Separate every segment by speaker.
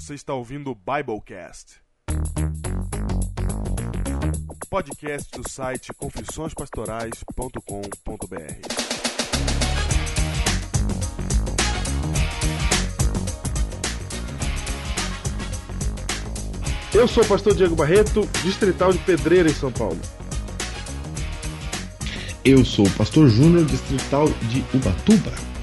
Speaker 1: Você está ouvindo o Biblecast. Podcast do site confissõespastorais.com.br.
Speaker 2: Eu sou o pastor Diego Barreto, distrital de Pedreira, em São Paulo.
Speaker 3: Eu sou o Pastor Júnior, distrital de Ubatuba.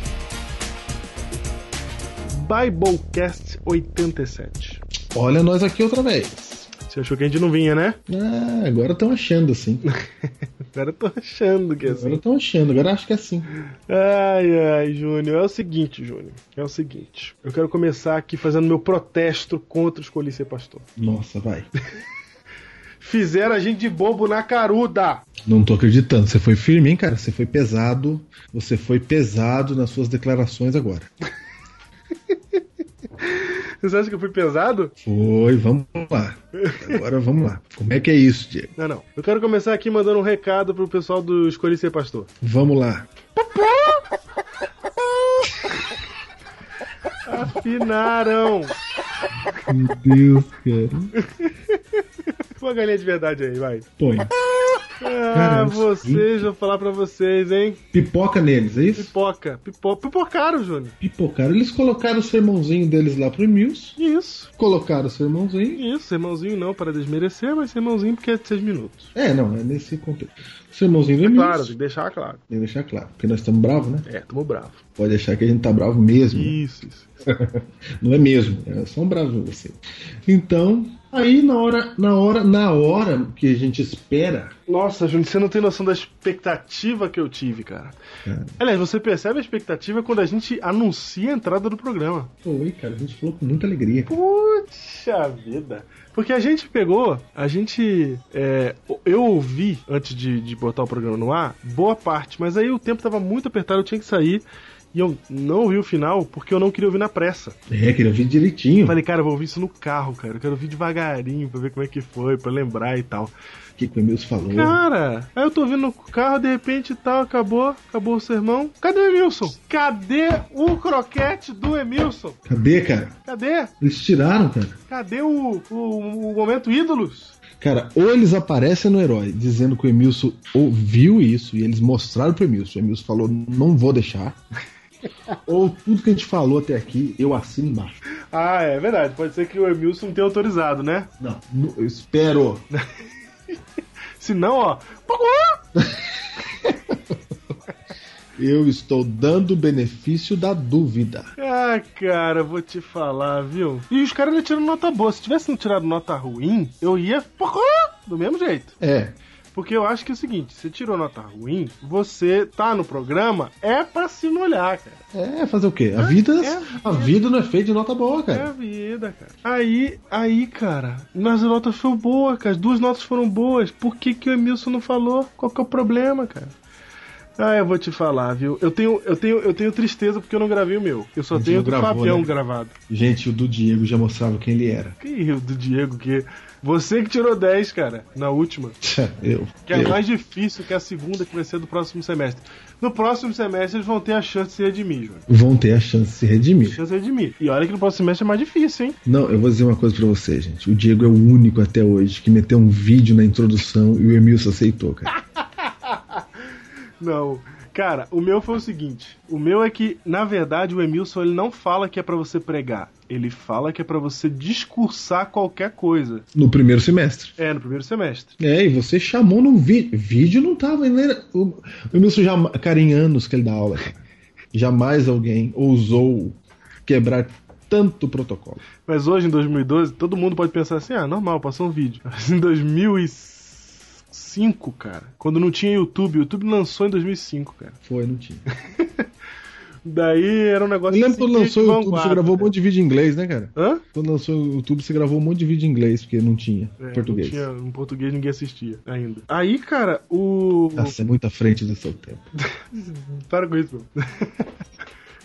Speaker 2: Biblecast 87.
Speaker 3: Olha nós aqui outra vez.
Speaker 2: Você achou que a gente não vinha, né?
Speaker 3: Ah, agora estão achando assim.
Speaker 2: Agora tô achando que é
Speaker 3: Agora
Speaker 2: assim.
Speaker 3: estão achando, agora acho que é assim.
Speaker 2: Ai, ai, Júnior. É o seguinte, Júnior. É o seguinte. Eu quero começar aqui fazendo meu protesto contra escolher ser pastor.
Speaker 3: Nossa, vai.
Speaker 2: Fizeram a gente de bobo na caruda.
Speaker 3: Não tô acreditando. Você foi firme, hein, cara? Você foi pesado. Você foi pesado nas suas declarações agora.
Speaker 2: Você acha que eu fui pesado?
Speaker 3: Foi, vamos lá. Agora vamos lá. Como é que é isso, Diego?
Speaker 2: Não, não. Eu quero começar aqui mandando um recado pro pessoal do Escolhi Ser Pastor.
Speaker 3: Vamos lá.
Speaker 2: Afinaram.
Speaker 3: Meu Deus, cara.
Speaker 2: Põe a galinha de verdade aí, vai.
Speaker 3: Põe.
Speaker 2: Ah,
Speaker 3: Caramba,
Speaker 2: vocês, vou falar pra vocês, hein?
Speaker 3: Pipoca neles, é isso?
Speaker 2: Pipoca. Pipo... Pipocaram, Júnior.
Speaker 3: Pipocaram. Eles colocaram o sermãozinho deles lá pro Emils.
Speaker 2: Isso.
Speaker 3: Colocaram o sermãozinho.
Speaker 2: Isso, sermãozinho não para desmerecer, mas sermãozinho porque é de seis minutos.
Speaker 3: É, não, é nesse contexto. Sermãozinho do
Speaker 2: É
Speaker 3: Emils.
Speaker 2: claro, tem que deixar claro.
Speaker 3: Tem que deixar claro. Porque nós estamos bravos, né?
Speaker 2: É, tamo bravo.
Speaker 3: Pode achar que a gente tá bravo mesmo. né?
Speaker 2: Isso, isso.
Speaker 3: Não é mesmo, é só um bravo você. Então, aí na hora, na hora, na hora que a gente espera,
Speaker 2: Nossa, Júnior, você não tem noção da expectativa que eu tive, cara.
Speaker 3: cara,
Speaker 2: Aliás, você percebe a expectativa quando a gente anuncia a entrada do programa.
Speaker 3: foi, cara, a gente falou com muita alegria.
Speaker 2: Puxa vida. Porque a gente pegou, a gente. é, eu ouvi, antes de, de botar o programa no ar, boa parte, mas aí o tempo tava muito apertado, eu tinha que sair. E eu não ouvi o final porque eu não queria ouvir na pressa.
Speaker 3: É, queria ouvir direitinho.
Speaker 2: Falei, cara, eu vou ouvir isso no carro, cara. Eu quero ouvir devagarinho pra ver como é que foi, pra lembrar e tal.
Speaker 3: O que, que o Emilson falou?
Speaker 2: Cara, aí eu tô ouvindo no carro, de repente e tal, acabou, acabou o sermão. Cadê o Emilson? Cadê o croquete do Emilson?
Speaker 3: Cadê, cara?
Speaker 2: Cadê?
Speaker 3: Eles tiraram, cara.
Speaker 2: Cadê o, o, o momento ídolos?
Speaker 3: Cara, ou eles aparecem no herói dizendo que o Emilson ouviu isso e eles mostraram pro Emilson. O Emilson falou, não vou deixar. ou tudo que a gente falou até aqui, eu assino embaixo.
Speaker 2: Ah, é verdade. Pode ser que o Emilson tenha autorizado, né?
Speaker 3: Não, eu espero.
Speaker 2: Se não, ó.
Speaker 3: Eu estou dando o benefício da dúvida.
Speaker 2: Ah, cara, vou te falar, viu? E os caras ainda tiram nota boa. Se tivesse não tirado nota ruim, eu ia. Do mesmo jeito.
Speaker 3: É,
Speaker 2: Porque eu acho que é o seguinte: você tirou nota ruim, você tá no programa, é pra se molhar, cara.
Speaker 3: é fazer o quê? A vida,
Speaker 2: é
Speaker 3: a vida não é feita de nota boa,
Speaker 2: É a
Speaker 3: cara.
Speaker 2: vida, cara. Aí, aí, cara, as notas foram boas, cara. As duas notas foram boas. Por que, que o Emilson não falou? Qual que é o problema, cara? Ah, eu vou te falar, viu? Eu tenho, eu tenho, eu tenho tristeza porque eu não gravei o meu. Eu só
Speaker 3: A
Speaker 2: tenho o do
Speaker 3: gravou,
Speaker 2: Fabião
Speaker 3: né?
Speaker 2: gravado.
Speaker 3: Gente, o do Diego já mostrava quem ele era.
Speaker 2: Que rio do Diego, que. Você que tirou 10, cara, na última.
Speaker 3: Eu.
Speaker 2: Que é
Speaker 3: eu.
Speaker 2: mais difícil que a segunda, que vai ser do próximo semestre. No próximo semestre eles vão ter a chance de se redimir, Júnior.
Speaker 3: Vão ter a chance de se redimir.
Speaker 2: Chance de redimir. E olha que no próximo semestre é mais difícil, hein?
Speaker 3: Não, eu vou dizer uma coisa pra você, gente. O Diego é o único até hoje que meteu um vídeo na introdução e o Emilson aceitou, cara.
Speaker 2: Não. Cara, o meu foi o seguinte. O meu é que, na verdade, o Emilson ele não fala que é pra você pregar. Ele fala que é pra você discursar qualquer coisa.
Speaker 3: No primeiro semestre.
Speaker 2: É, no primeiro semestre.
Speaker 3: É, e você chamou no vídeo. Vídeo não tava. Ele era... O Emilson já. Cara, em anos que ele dá aula. Jamais alguém ousou quebrar tanto protocolo.
Speaker 2: Mas hoje, em 2012, todo mundo pode pensar assim, ah, normal, passou um vídeo. Mas em 2005, cara, quando não tinha YouTube, o YouTube lançou em 2005, cara.
Speaker 3: Foi, não tinha.
Speaker 2: Daí era um negócio
Speaker 3: Eu lembro quando
Speaker 2: assim,
Speaker 3: lançou o YouTube, você gravou um monte de vídeo em inglês, né, cara?
Speaker 2: Hã?
Speaker 3: Quando lançou o YouTube, você gravou um monte de vídeo em inglês, porque não tinha
Speaker 2: É,
Speaker 3: português.
Speaker 2: Não tinha, em português ninguém assistia ainda. Aí, cara, o.
Speaker 3: Nossa, é muito à frente do seu tempo.
Speaker 2: Para com isso, meu.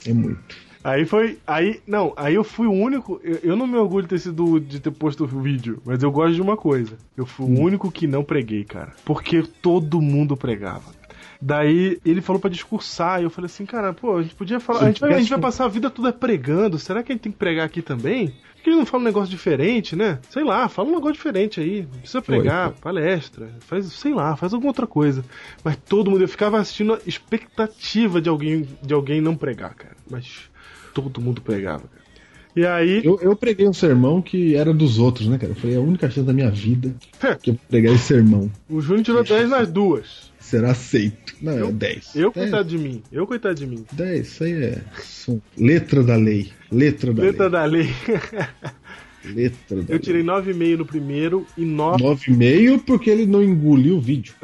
Speaker 3: É muito.
Speaker 2: Aí foi. Aí. Não, aí eu fui o único. Eu, eu não me orgulho de ter sido. de ter posto o vídeo, mas eu gosto de uma coisa. Eu fui o único que não preguei, cara. Porque todo mundo pregava. Daí ele falou pra discursar, e eu falei assim, cara, pô, a gente podia falar. A gente, vai, a gente vai passar a vida toda pregando, será que a gente tem que pregar aqui também? Por que ele não fala um negócio diferente, né? Sei lá, fala um negócio diferente aí. Não precisa pregar, palestra, faz, sei lá, faz alguma outra coisa. Mas todo mundo, eu ficava assistindo a expectativa de alguém, de alguém não pregar, cara. Mas todo mundo pregava, cara. E aí.
Speaker 3: Eu, eu preguei um sermão que era dos outros, né, cara? Foi a única chance da minha vida que eu pregar esse sermão.
Speaker 2: O Júnior tirou 10 nas duas.
Speaker 3: Será aceito. Não,
Speaker 2: Eu-
Speaker 3: é 10.
Speaker 2: Eu,
Speaker 3: 10,
Speaker 2: coitado de mim. Eu, coitado de mim.
Speaker 3: 10, isso aí é letra da lei. Letra da
Speaker 2: Letra
Speaker 3: lei.
Speaker 2: da lei.
Speaker 3: Letra da
Speaker 2: Eu tirei 9,5 no primeiro e 9.
Speaker 3: 9,5 porque ele não engoliu o vídeo.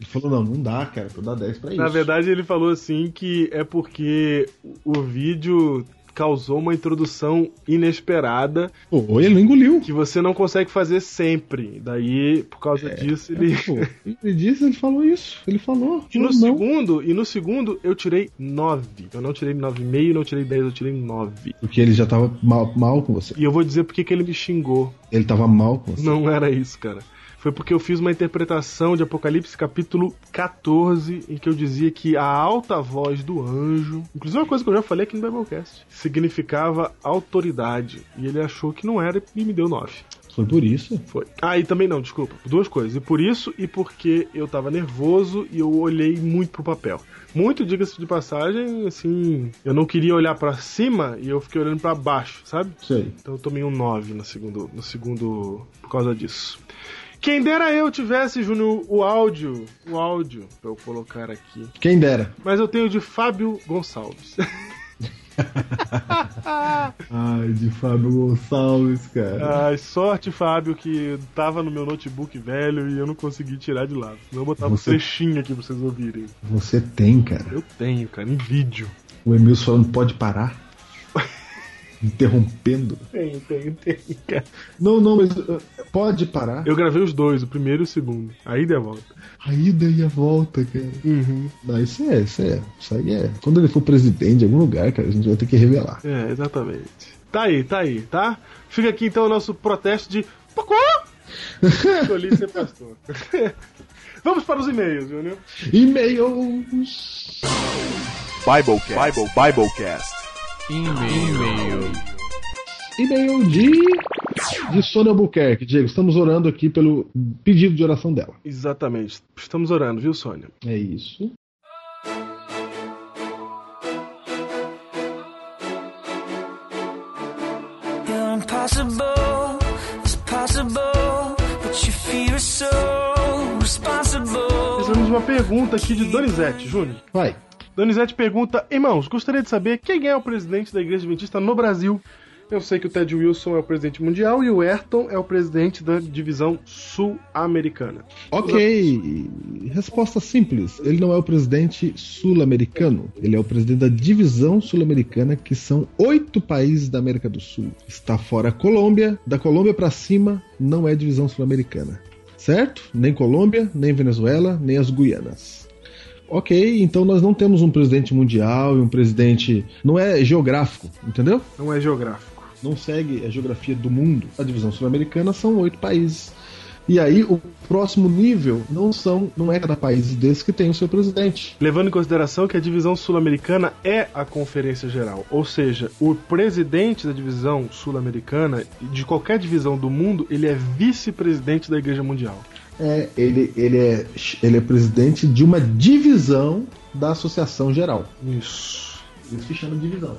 Speaker 3: Ele falou, não, não dá, cara, eu dar 10 pra isso.
Speaker 2: Na verdade, ele falou assim que é porque o vídeo causou uma introdução inesperada
Speaker 3: Pô, ele engoliu.
Speaker 2: que você não consegue fazer sempre. Daí, por causa disso, ele.
Speaker 3: Pô, ele disse, ele falou isso. Ele falou.
Speaker 2: E no
Speaker 3: não.
Speaker 2: segundo, e no segundo eu tirei 9. Eu não tirei 9,5, não tirei 10, eu tirei 9.
Speaker 3: Porque ele já tava mal, mal com você.
Speaker 2: E eu vou dizer porque que ele me xingou.
Speaker 3: Ele tava mal com você.
Speaker 2: Não era isso, cara. Foi porque eu fiz uma interpretação de Apocalipse capítulo 14, em que eu dizia que a alta voz do anjo, inclusive uma coisa que eu já falei aqui no Biblecast, significava autoridade. E ele achou que não era e me deu 9.
Speaker 3: Foi por isso.
Speaker 2: Foi. Ah, e também não, desculpa. Duas coisas. E por isso e porque eu tava nervoso e eu olhei muito pro papel. Muito, diga-se de passagem, assim, eu não queria olhar pra cima e eu fiquei olhando pra baixo, sabe?
Speaker 3: Aí.
Speaker 2: Então eu tomei um 9 no segundo, no segundo por causa disso. Quem dera eu tivesse, Júnior, o áudio, o áudio pra eu colocar aqui.
Speaker 3: Quem dera.
Speaker 2: Mas eu tenho de Fábio Gonçalves.
Speaker 3: Ai, de Fábio Gonçalves, cara.
Speaker 2: Ai, sorte, Fábio, que tava no meu notebook velho e eu não consegui tirar de lá. Senão eu botava
Speaker 3: Você-
Speaker 2: um trechinho aqui pra vocês ouvirem.
Speaker 3: Você tem, cara.
Speaker 2: Eu tenho, cara, em vídeo.
Speaker 3: O Emilson falando pode parar. Interrompendo.
Speaker 2: Tenho, tenho, tenho, cara.
Speaker 3: Não, não, mas uh, pode parar.
Speaker 2: Eu gravei os dois, o primeiro e o segundo. Aí deu a volta.
Speaker 3: A ida e a volta, cara.
Speaker 2: Uhum.
Speaker 3: Não, isso é, isso é. Isso aí é. Quando ele for presidente de algum lugar, cara, a gente vai ter que revelar.
Speaker 2: É, exatamente. Tá aí, tá aí, tá? Fica aqui então o nosso protesto de. Pocô! Escolhi ser pastor. Vamos para os e-mails, Júnior.
Speaker 3: E-mails.
Speaker 1: Biblecast. Bible, Biblecast.
Speaker 4: E-mail.
Speaker 3: E-mail de. De Sônia Albuquerque. Diego, estamos orando aqui pelo pedido de oração dela.
Speaker 2: Exatamente. Estamos orando, viu, Sônia?
Speaker 3: É isso.
Speaker 5: You're impossible, it's possible, but you fear so responsible.
Speaker 2: Recebemos uma pergunta aqui de Donizete, Júnior.
Speaker 3: Vai.
Speaker 2: Donizete pergunta: Irmãos, gostaria de saber quem é o presidente da Igreja Adventista no Brasil. Eu sei que o Ted Wilson é o presidente mundial e o Ayrton é o presidente da divisão sul-americana.
Speaker 3: Ok. Resposta simples. Ele não é o presidente sul-americano. Ele é o presidente da divisão sul-americana, que são oito países da América do Sul. Está fora a Colômbia. Da Colômbia para cima, não é divisão sul-americana. Certo? Nem Colômbia, nem Venezuela, nem as Guianas. Ok, então nós não temos um presidente mundial e um presidente. Não é geográfico, entendeu?
Speaker 2: Não é geográfico.
Speaker 3: não segue a geografia do mundo. A divisão sul-americana são oito países. E aí o próximo nível não são, não é cada país desse que tem o seu presidente.
Speaker 2: Levando em consideração que a divisão sul-americana é a Conferência Geral, ou seja, o presidente da divisão sul-americana, de qualquer divisão do mundo, ele é vice-presidente da Igreja Mundial.
Speaker 3: É, ele, ele é ele é presidente de uma divisão da Associação Geral.
Speaker 2: Isso.
Speaker 3: Isso se chama divisão.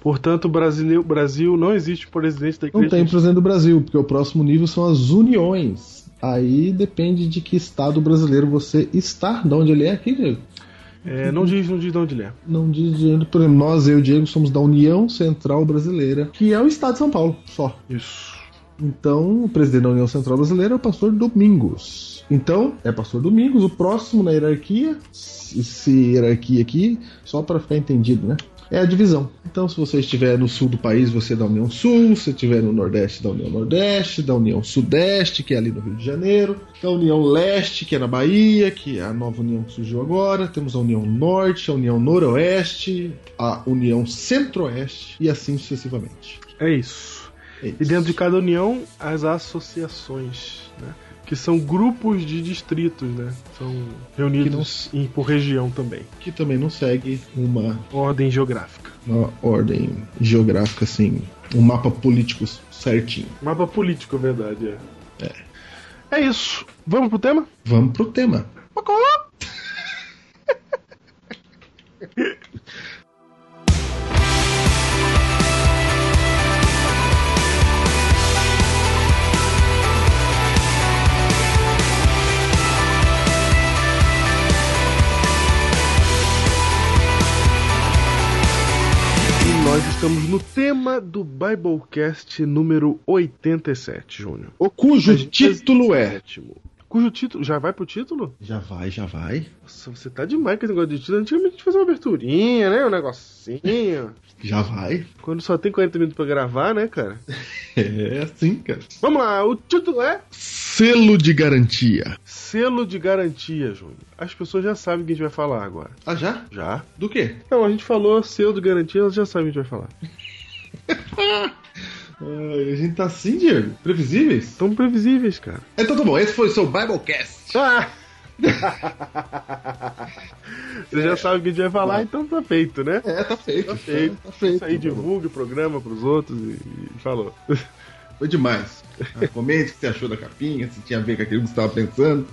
Speaker 2: Portanto, o Brasil, Brasil não existe presidente da
Speaker 3: Não
Speaker 2: Igreja.
Speaker 3: tem presidente do Brasil, porque o próximo nível são as uniões. Aí depende de que estado brasileiro você está, de onde ele é aqui, Diego.
Speaker 2: É, não diz, não diz de onde ele é.
Speaker 3: Não diz de onde, por exemplo, nós, eu e o Diego, somos da União Central Brasileira, que é o estado de São Paulo, só.
Speaker 2: Isso.
Speaker 3: Então, o presidente da União Central Brasileira é o pastor Domingos. Então, é pastor Domingos, o próximo na hierarquia, hierarquia aqui, só para ficar entendido, né? É a divisão. Então, se você estiver no sul do país, você é da União Sul, se estiver no Nordeste, da União Nordeste, da União Sudeste, que é ali no Rio de Janeiro, da União Leste, que é na Bahia, que é a nova união que surgiu agora, temos a União Norte, a União Noroeste, a União Centro-Oeste e assim sucessivamente.
Speaker 2: É isso.
Speaker 3: É isso.
Speaker 2: E dentro de cada união, as associações. Né? que são grupos de distritos, né? São reunidos em, por região também.
Speaker 3: Que também não segue uma,
Speaker 2: Ordem geográfica.
Speaker 3: uma ordem geográfica, assim, um mapa político certinho.
Speaker 2: Mapa político, é verdade, é. É isso. Vamos pro tema?
Speaker 3: Vamos pro tema.
Speaker 2: estamos no tema do Biblecast número 87, Júnior.
Speaker 3: O cujo título é.
Speaker 2: Cujo título. Já vai pro título?
Speaker 3: Já vai, já vai.
Speaker 2: Nossa, você tá demais com esse negócio de título. Antigamente a gente fazia uma aberturinha, né? Um negocinho.
Speaker 3: Já vai.
Speaker 2: Quando só tem 40 minutos pra gravar, né, cara?
Speaker 3: É assim, cara.
Speaker 2: Vamos lá, o título é
Speaker 3: Selo de garantia.
Speaker 2: Selo de Garantia, Júnior. As pessoas já sabem o que a gente vai falar agora.
Speaker 3: Ah, já?
Speaker 2: Já?
Speaker 3: Do quê?
Speaker 2: Não, a gente falou selo de garantia, elas já sabem o que a gente vai falar.
Speaker 3: Ai, a gente tá assim, Diego? Previsíveis?
Speaker 2: Tão previsíveis, cara.
Speaker 3: Então tá bom, esse foi o seu Biblecast.
Speaker 2: Ah! Você já sabe o que a gente vai falar, então tá feito, né?
Speaker 3: É, tá feito.
Speaker 2: Tá feito.
Speaker 3: Tá feito.
Speaker 2: Isso aí divulgue o programa pros outros e, e falou.
Speaker 3: Foi demais. Ah, Comente o que você achou da capinha, se tinha a ver com aquilo que você estava pensando.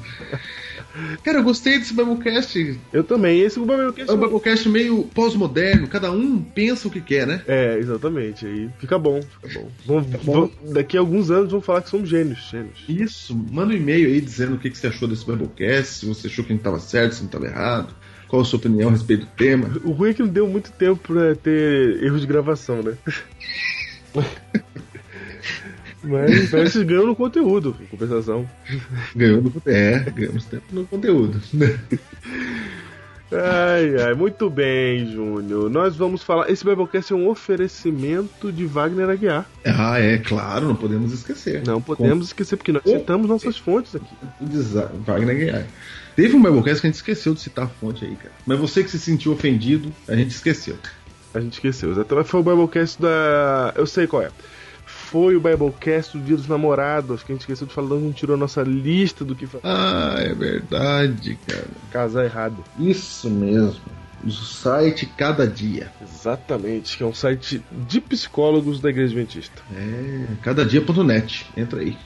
Speaker 3: Cara, eu gostei desse Biblecast.
Speaker 2: Eu também. Esse é o Biblecast
Speaker 3: É um Biblecast meio pós-moderno, cada um pensa o que quer, né?
Speaker 2: É, exatamente. Aí fica bom, fica bom. Vamos-
Speaker 3: bom.
Speaker 2: vamos- daqui a alguns anos vão falar que somos gênios. gênios.
Speaker 3: Isso, manda um e-mail aí dizendo o que que você achou desse Biblecast, se você achou que gente estava certo, se não estava errado, qual a sua opinião a respeito do tema.
Speaker 2: O ruim é que não deu muito tempo pra ter erros de gravação, né? Mas parece que ganhou no conteúdo, em compensação.
Speaker 3: Ganhou no, é, ganhamos tempo no conteúdo.
Speaker 2: Ai, ai, muito bem, Júnior. Nós vamos falar. Esse Biblecast é um oferecimento de Wagner Aguiar.
Speaker 3: ah, é, claro, não podemos esquecer.
Speaker 2: Não podemos esquecer, porque nós citamos nossas fontes aqui.
Speaker 3: O desa- Wagner Guiar. Teve um Biblecast que a gente esqueceu de citar a fonte aí, cara. Mas você que se sentiu ofendido, a gente esqueceu.
Speaker 2: A gente esqueceu. Exatamente. Foi o Biblecast da. Eu sei qual é. Foi o Biblecast do Dia dos Namorados, que a gente esqueceu de falar, não tirou a nossa lista do que fa-
Speaker 3: Ah, é verdade, cara.
Speaker 2: casar errado.
Speaker 3: Isso mesmo. O site Cada Dia.
Speaker 2: Exatamente, que é um site de psicólogos da Igreja Adventista.
Speaker 3: É, cadadia.net. Entra aí.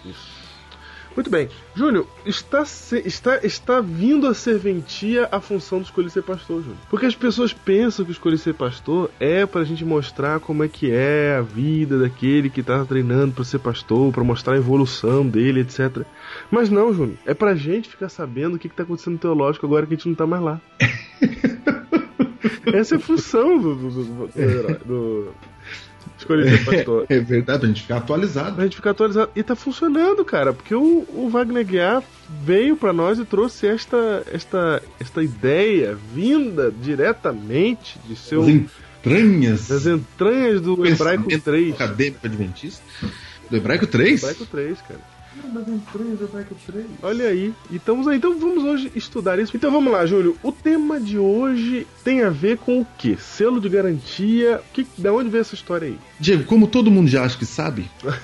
Speaker 2: Muito bem. Júnior, está, se- está, está vindo a serventia a função do escolher ser pastor, Júnior. Porque as pessoas pensam que escolher ser pastor é pra gente mostrar como é que é a vida daquele que tá treinando pra ser pastor, pra mostrar a evolução dele, etc. Mas não, Júnior. É pra gente ficar sabendo o que, que tá acontecendo no teológico agora que a gente não tá mais lá. Essa é a função do, do, do, do- do pastor.
Speaker 3: É verdade, pra gente ficar atualizado.
Speaker 2: Pra gente ficar atualizado. E tá funcionando, cara, porque o, o Wagner Guiar veio pra nós e trouxe esta, esta, esta ideia vinda diretamente de seu,
Speaker 3: As entranhas
Speaker 2: das entranhas do
Speaker 3: do
Speaker 2: Hebraico
Speaker 3: pensamento
Speaker 2: 3.
Speaker 3: acadêmico adventista. Do Hebraico 3?
Speaker 2: Hebraico 3, cara. Entranhas do Hebraico 3. Olha aí. E estamos aí. Então vamos hoje estudar isso. Então vamos lá, Júlio. O tema de hoje tem a ver com o quê? Selo de garantia. Que, da onde veio essa história aí?
Speaker 3: Diego, como todo mundo já acha que sabe,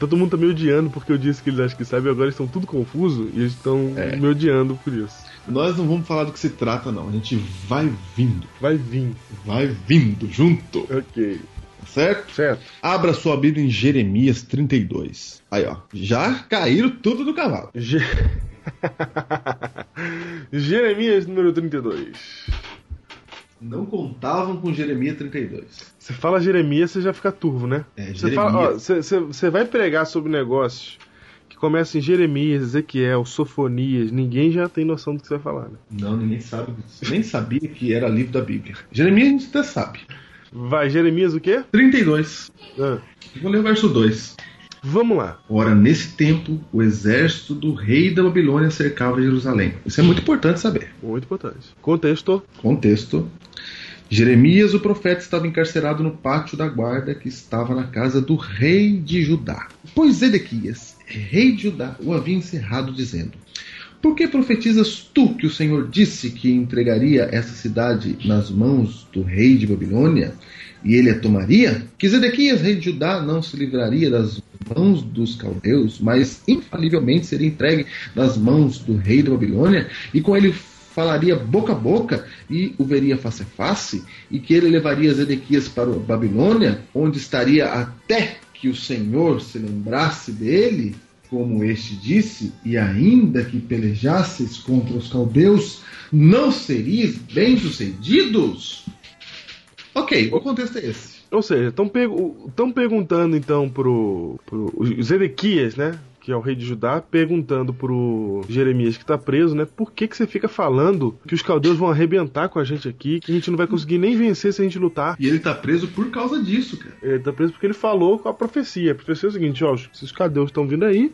Speaker 2: Todo mundo tá me odiando porque eu disse que eles acham que sabem, agora eles estão tudo confuso e eles estão
Speaker 3: É.
Speaker 2: me odiando por isso.
Speaker 3: nós não vamos falar do que se trata, não. A gente vai vindo.
Speaker 2: Vai vir.
Speaker 3: Vai vindo junto.
Speaker 2: Ok.
Speaker 3: Certo?
Speaker 2: Certo.
Speaker 3: Abra sua Bíblia em Jeremias 32. Aí, ó. Já caíram tudo do cavalo.
Speaker 2: Je... Jeremias número 32.
Speaker 3: Não contavam com Jeremias 32.
Speaker 2: Você fala Jeremias, você já fica turvo, né?
Speaker 3: É,
Speaker 2: Você fala, ó,
Speaker 3: Jeremias.
Speaker 2: você- vai pregar sobre negócios que começam em Jeremias, Ezequiel, Sofonias, ninguém já tem noção do que você vai falar, né?
Speaker 3: Não, ninguém sabe. Nem sabia que era livro da Bíblia. Jeremias a gente até sabe.
Speaker 2: Vai, Jeremias o quê?
Speaker 3: 32.
Speaker 2: Ah,
Speaker 3: Vou ler o verso 2.
Speaker 2: vamos lá.
Speaker 3: Ora, nesse tempo, o exército do rei da Babilônia cercava Jerusalém. Isso é muito importante saber.
Speaker 2: Muito importante. Contexto.
Speaker 3: Contexto. Jeremias, o profeta, estava encarcerado no pátio da guarda que estava na casa do rei de Judá. Pois Zedequias, rei de Judá, o havia encerrado, dizendo: Por que profetizas tu que o Senhor disse que entregaria essa cidade nas mãos do rei de Babilônia? e ele a tomaria? Que Zedequias, rei de Judá, não se livraria das mãos dos caldeus, mas infalivelmente seria entregue nas mãos do rei da Babilônia, e com ele falaria boca a boca e o veria face a face, e que ele levaria Zedequias para Babilônia, onde estaria até que o Senhor se lembrasse dele, como este disse, e ainda que pelejasses contra os caldeus, não serias bem-sucedidos? Ok, o contexto é esse.
Speaker 2: Ou seja, estão perguntando então pro, pro o Zedequias, né? Que é o rei de Judá, perguntando pro Jeremias que tá preso, né? Por que, que você fica falando que os caldeus vão arrebentar com a gente aqui, que a gente não vai conseguir nem vencer se a gente lutar?
Speaker 3: E ele tá preso por causa disso, cara.
Speaker 2: Ele tá preso porque ele falou com a profecia. A profecia é o seguinte, ó, se os caldeus estão vindo aí,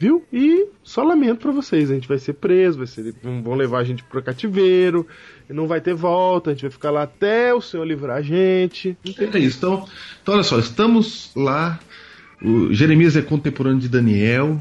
Speaker 2: viu? E só lamento para vocês, a gente vai ser preso, vai ser, vão levar a gente pro cativeiro, não vai ter volta, a gente vai ficar lá até o Senhor livrar a gente.
Speaker 3: É isso. Então, então olha só, estamos lá. O Jeremias é contemporâneo de Daniel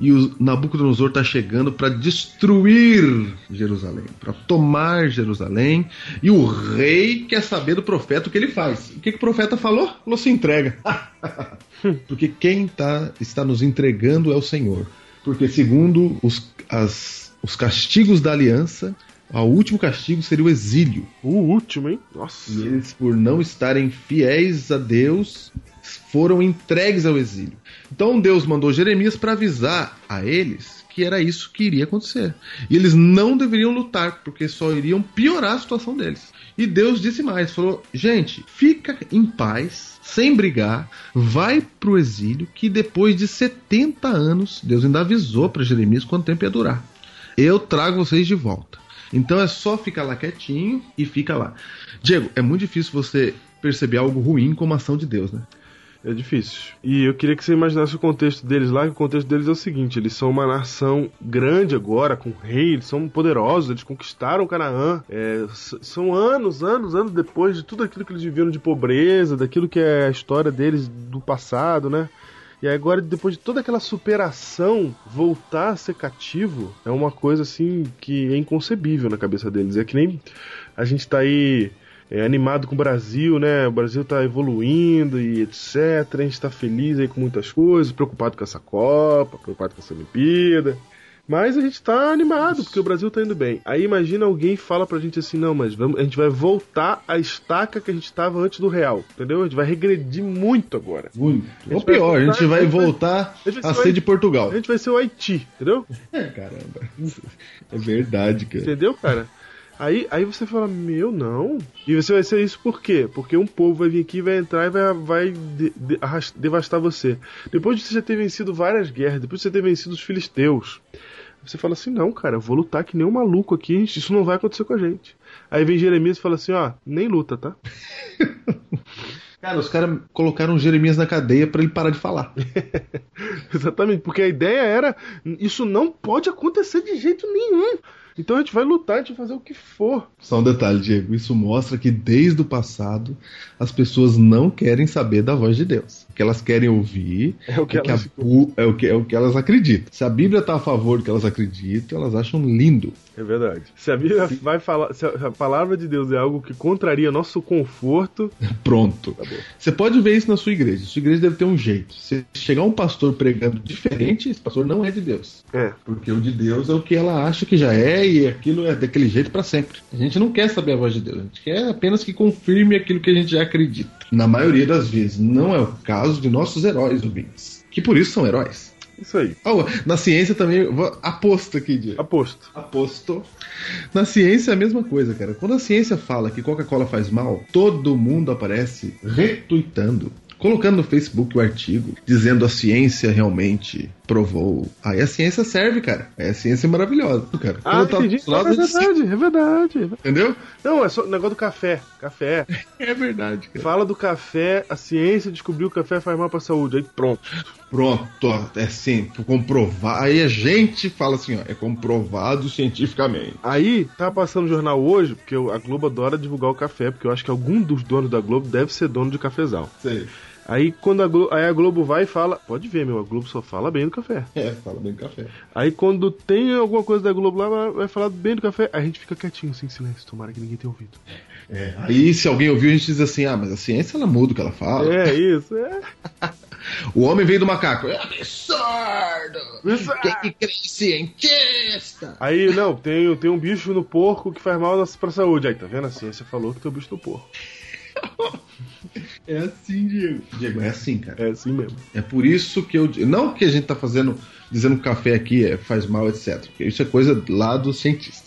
Speaker 3: e o Nabucodonosor está chegando para destruir Jerusalém, para tomar Jerusalém. E o rei quer saber do profeta o que ele faz. O que, que o profeta falou? Falou: se entrega. Porque quem tá, está nos entregando é o Senhor. Porque, segundo os, as, os castigos da aliança, o último castigo seria o exílio.
Speaker 2: O último, hein? Nossa.
Speaker 3: E eles, por não estarem fiéis a Deus, foram entregues ao exílio. Então Deus mandou Jeremias para avisar a eles que era isso que iria acontecer. E eles não deveriam lutar, porque só iriam piorar a situação deles. E Deus disse mais: falou, gente, fica em paz, sem brigar, vai pro exílio, que depois de 70 anos, Deus ainda avisou para Jeremias quanto tempo ia durar. Eu trago vocês de volta. Então é só ficar lá quietinho e fica lá. Diego, é muito difícil você perceber algo ruim como ação de Deus, né?
Speaker 2: É difícil. E eu queria que você imaginasse o contexto deles lá, que o contexto deles é o seguinte: eles são uma nação grande agora, com rei, eles são poderosos, eles conquistaram Canaã. É, são anos, anos, anos depois de tudo aquilo que eles viveram de pobreza, daquilo que é a história deles do passado, né? E agora, depois de toda aquela superação, voltar a ser cativo é uma coisa assim que é inconcebível na cabeça deles. É que nem a gente tá aí é, animado com o Brasil, né? O Brasil está evoluindo e etc. A gente está feliz aí com muitas coisas, preocupado com essa Copa, preocupado com essa Olimpíada. Mas a gente está animado, porque o Brasil está indo bem. Aí imagina alguém fala pra gente assim, não, mas vamos, a gente vai voltar à estaca que a gente estava antes do real, entendeu? A gente vai regredir muito agora.
Speaker 3: Muito. Ou pior, a gente vai voltar a, vai a ser de Portugal.
Speaker 2: A gente vai ser o Haiti, entendeu?
Speaker 3: É, caramba. É verdade, cara.
Speaker 2: Entendeu, cara? Aí, aí você fala, meu, não. E você vai ser isso por quê? Porque um povo vai vir aqui, vai entrar e vai, vai de, de, devastar você. Depois de você ter vencido várias guerras, depois de você ter vencido os filisteus, você fala assim, não, cara, eu vou lutar que nem um maluco aqui, isso não vai acontecer com a gente. Aí vem Jeremias e fala assim, ó, nem luta, tá?
Speaker 3: Cara, os caras colocaram Jeremias na cadeia para ele parar de falar.
Speaker 2: Exatamente, porque a ideia era: isso não pode acontecer de jeito nenhum. Então a gente vai lutar, a gente vai fazer o que for.
Speaker 3: Só um detalhe, Diego. Isso mostra que desde o passado as pessoas não querem saber da voz de Deus. Que elas querem ouvir
Speaker 2: é o que,
Speaker 3: é,
Speaker 2: elas...
Speaker 3: que a... é, o que, é o que elas acreditam. Se a Bíblia está a favor do que elas acreditam, elas acham lindo.
Speaker 2: É verdade. Se a Bíblia Sim. vai falar, se a palavra de Deus é algo que contraria nosso conforto,
Speaker 3: pronto. Tá Você pode ver isso na sua igreja. Sua igreja deve ter um jeito. Se chegar um pastor pregando diferente, esse pastor não é de Deus.
Speaker 2: É.
Speaker 3: Porque o de Deus é o que ela acha que já é e aquilo é daquele jeito para sempre. A gente não quer saber a voz de Deus. A gente quer apenas que confirme aquilo que a gente já acredita. Na maioria das vezes, não é o caso de nossos heróis ouvintes. Que por isso são heróis.
Speaker 2: Isso aí.
Speaker 3: Oh, na ciência também. Aposto aqui, Diego.
Speaker 2: Aposto.
Speaker 3: Aposto. Na ciência é a mesma coisa, cara. Quando a ciência fala que Coca-Cola faz mal, todo mundo aparece retuitando colocando no Facebook o artigo dizendo a ciência realmente provou. Aí a ciência serve, cara. Aí a ciência é maravilhosa, cara.
Speaker 2: Ah, tá entendi. Lado, é verdade, é verdade.
Speaker 3: Entendeu?
Speaker 2: Não, é só o negócio do café. Café.
Speaker 3: É verdade, cara.
Speaker 2: Fala do café, a ciência descobriu que o café faz mal pra saúde. Aí pronto.
Speaker 3: Pronto, é sim, comprovado. Aí a gente fala assim, ó, é comprovado cientificamente.
Speaker 2: Aí, tá passando o jornal hoje, porque a Globo adora divulgar o café, porque eu acho que algum dos donos da Globo deve ser dono de cafezal.
Speaker 3: Sei.
Speaker 2: Aí quando a Globo, aí a Globo vai e fala, pode ver, meu, a Globo só fala bem do café.
Speaker 3: É, fala bem do café.
Speaker 2: Aí quando tem alguma coisa da Globo lá, vai falar bem do café, a gente fica quietinho, assim, em silêncio, tomara que ninguém tenha ouvido.
Speaker 3: É, aí se alguém ouviu, a gente diz assim, ah, mas a ciência ela muda o que ela fala.
Speaker 2: É isso, é.
Speaker 3: O homem veio do macaco. É absurdo!
Speaker 2: Absurdo!
Speaker 3: Quem que crê em cientista?
Speaker 2: Aí, não, tem, tem um bicho no porco que faz mal pra saúde. Aí, tá vendo? A ciência falou que tem o bicho no porco.
Speaker 3: É assim, Diego. Diego, é assim, cara.
Speaker 2: É assim mesmo.
Speaker 3: É por isso que eu. Não que a gente tá fazendo, dizendo que o café aqui é, faz mal, etc. Porque isso é coisa lá dos cientistas.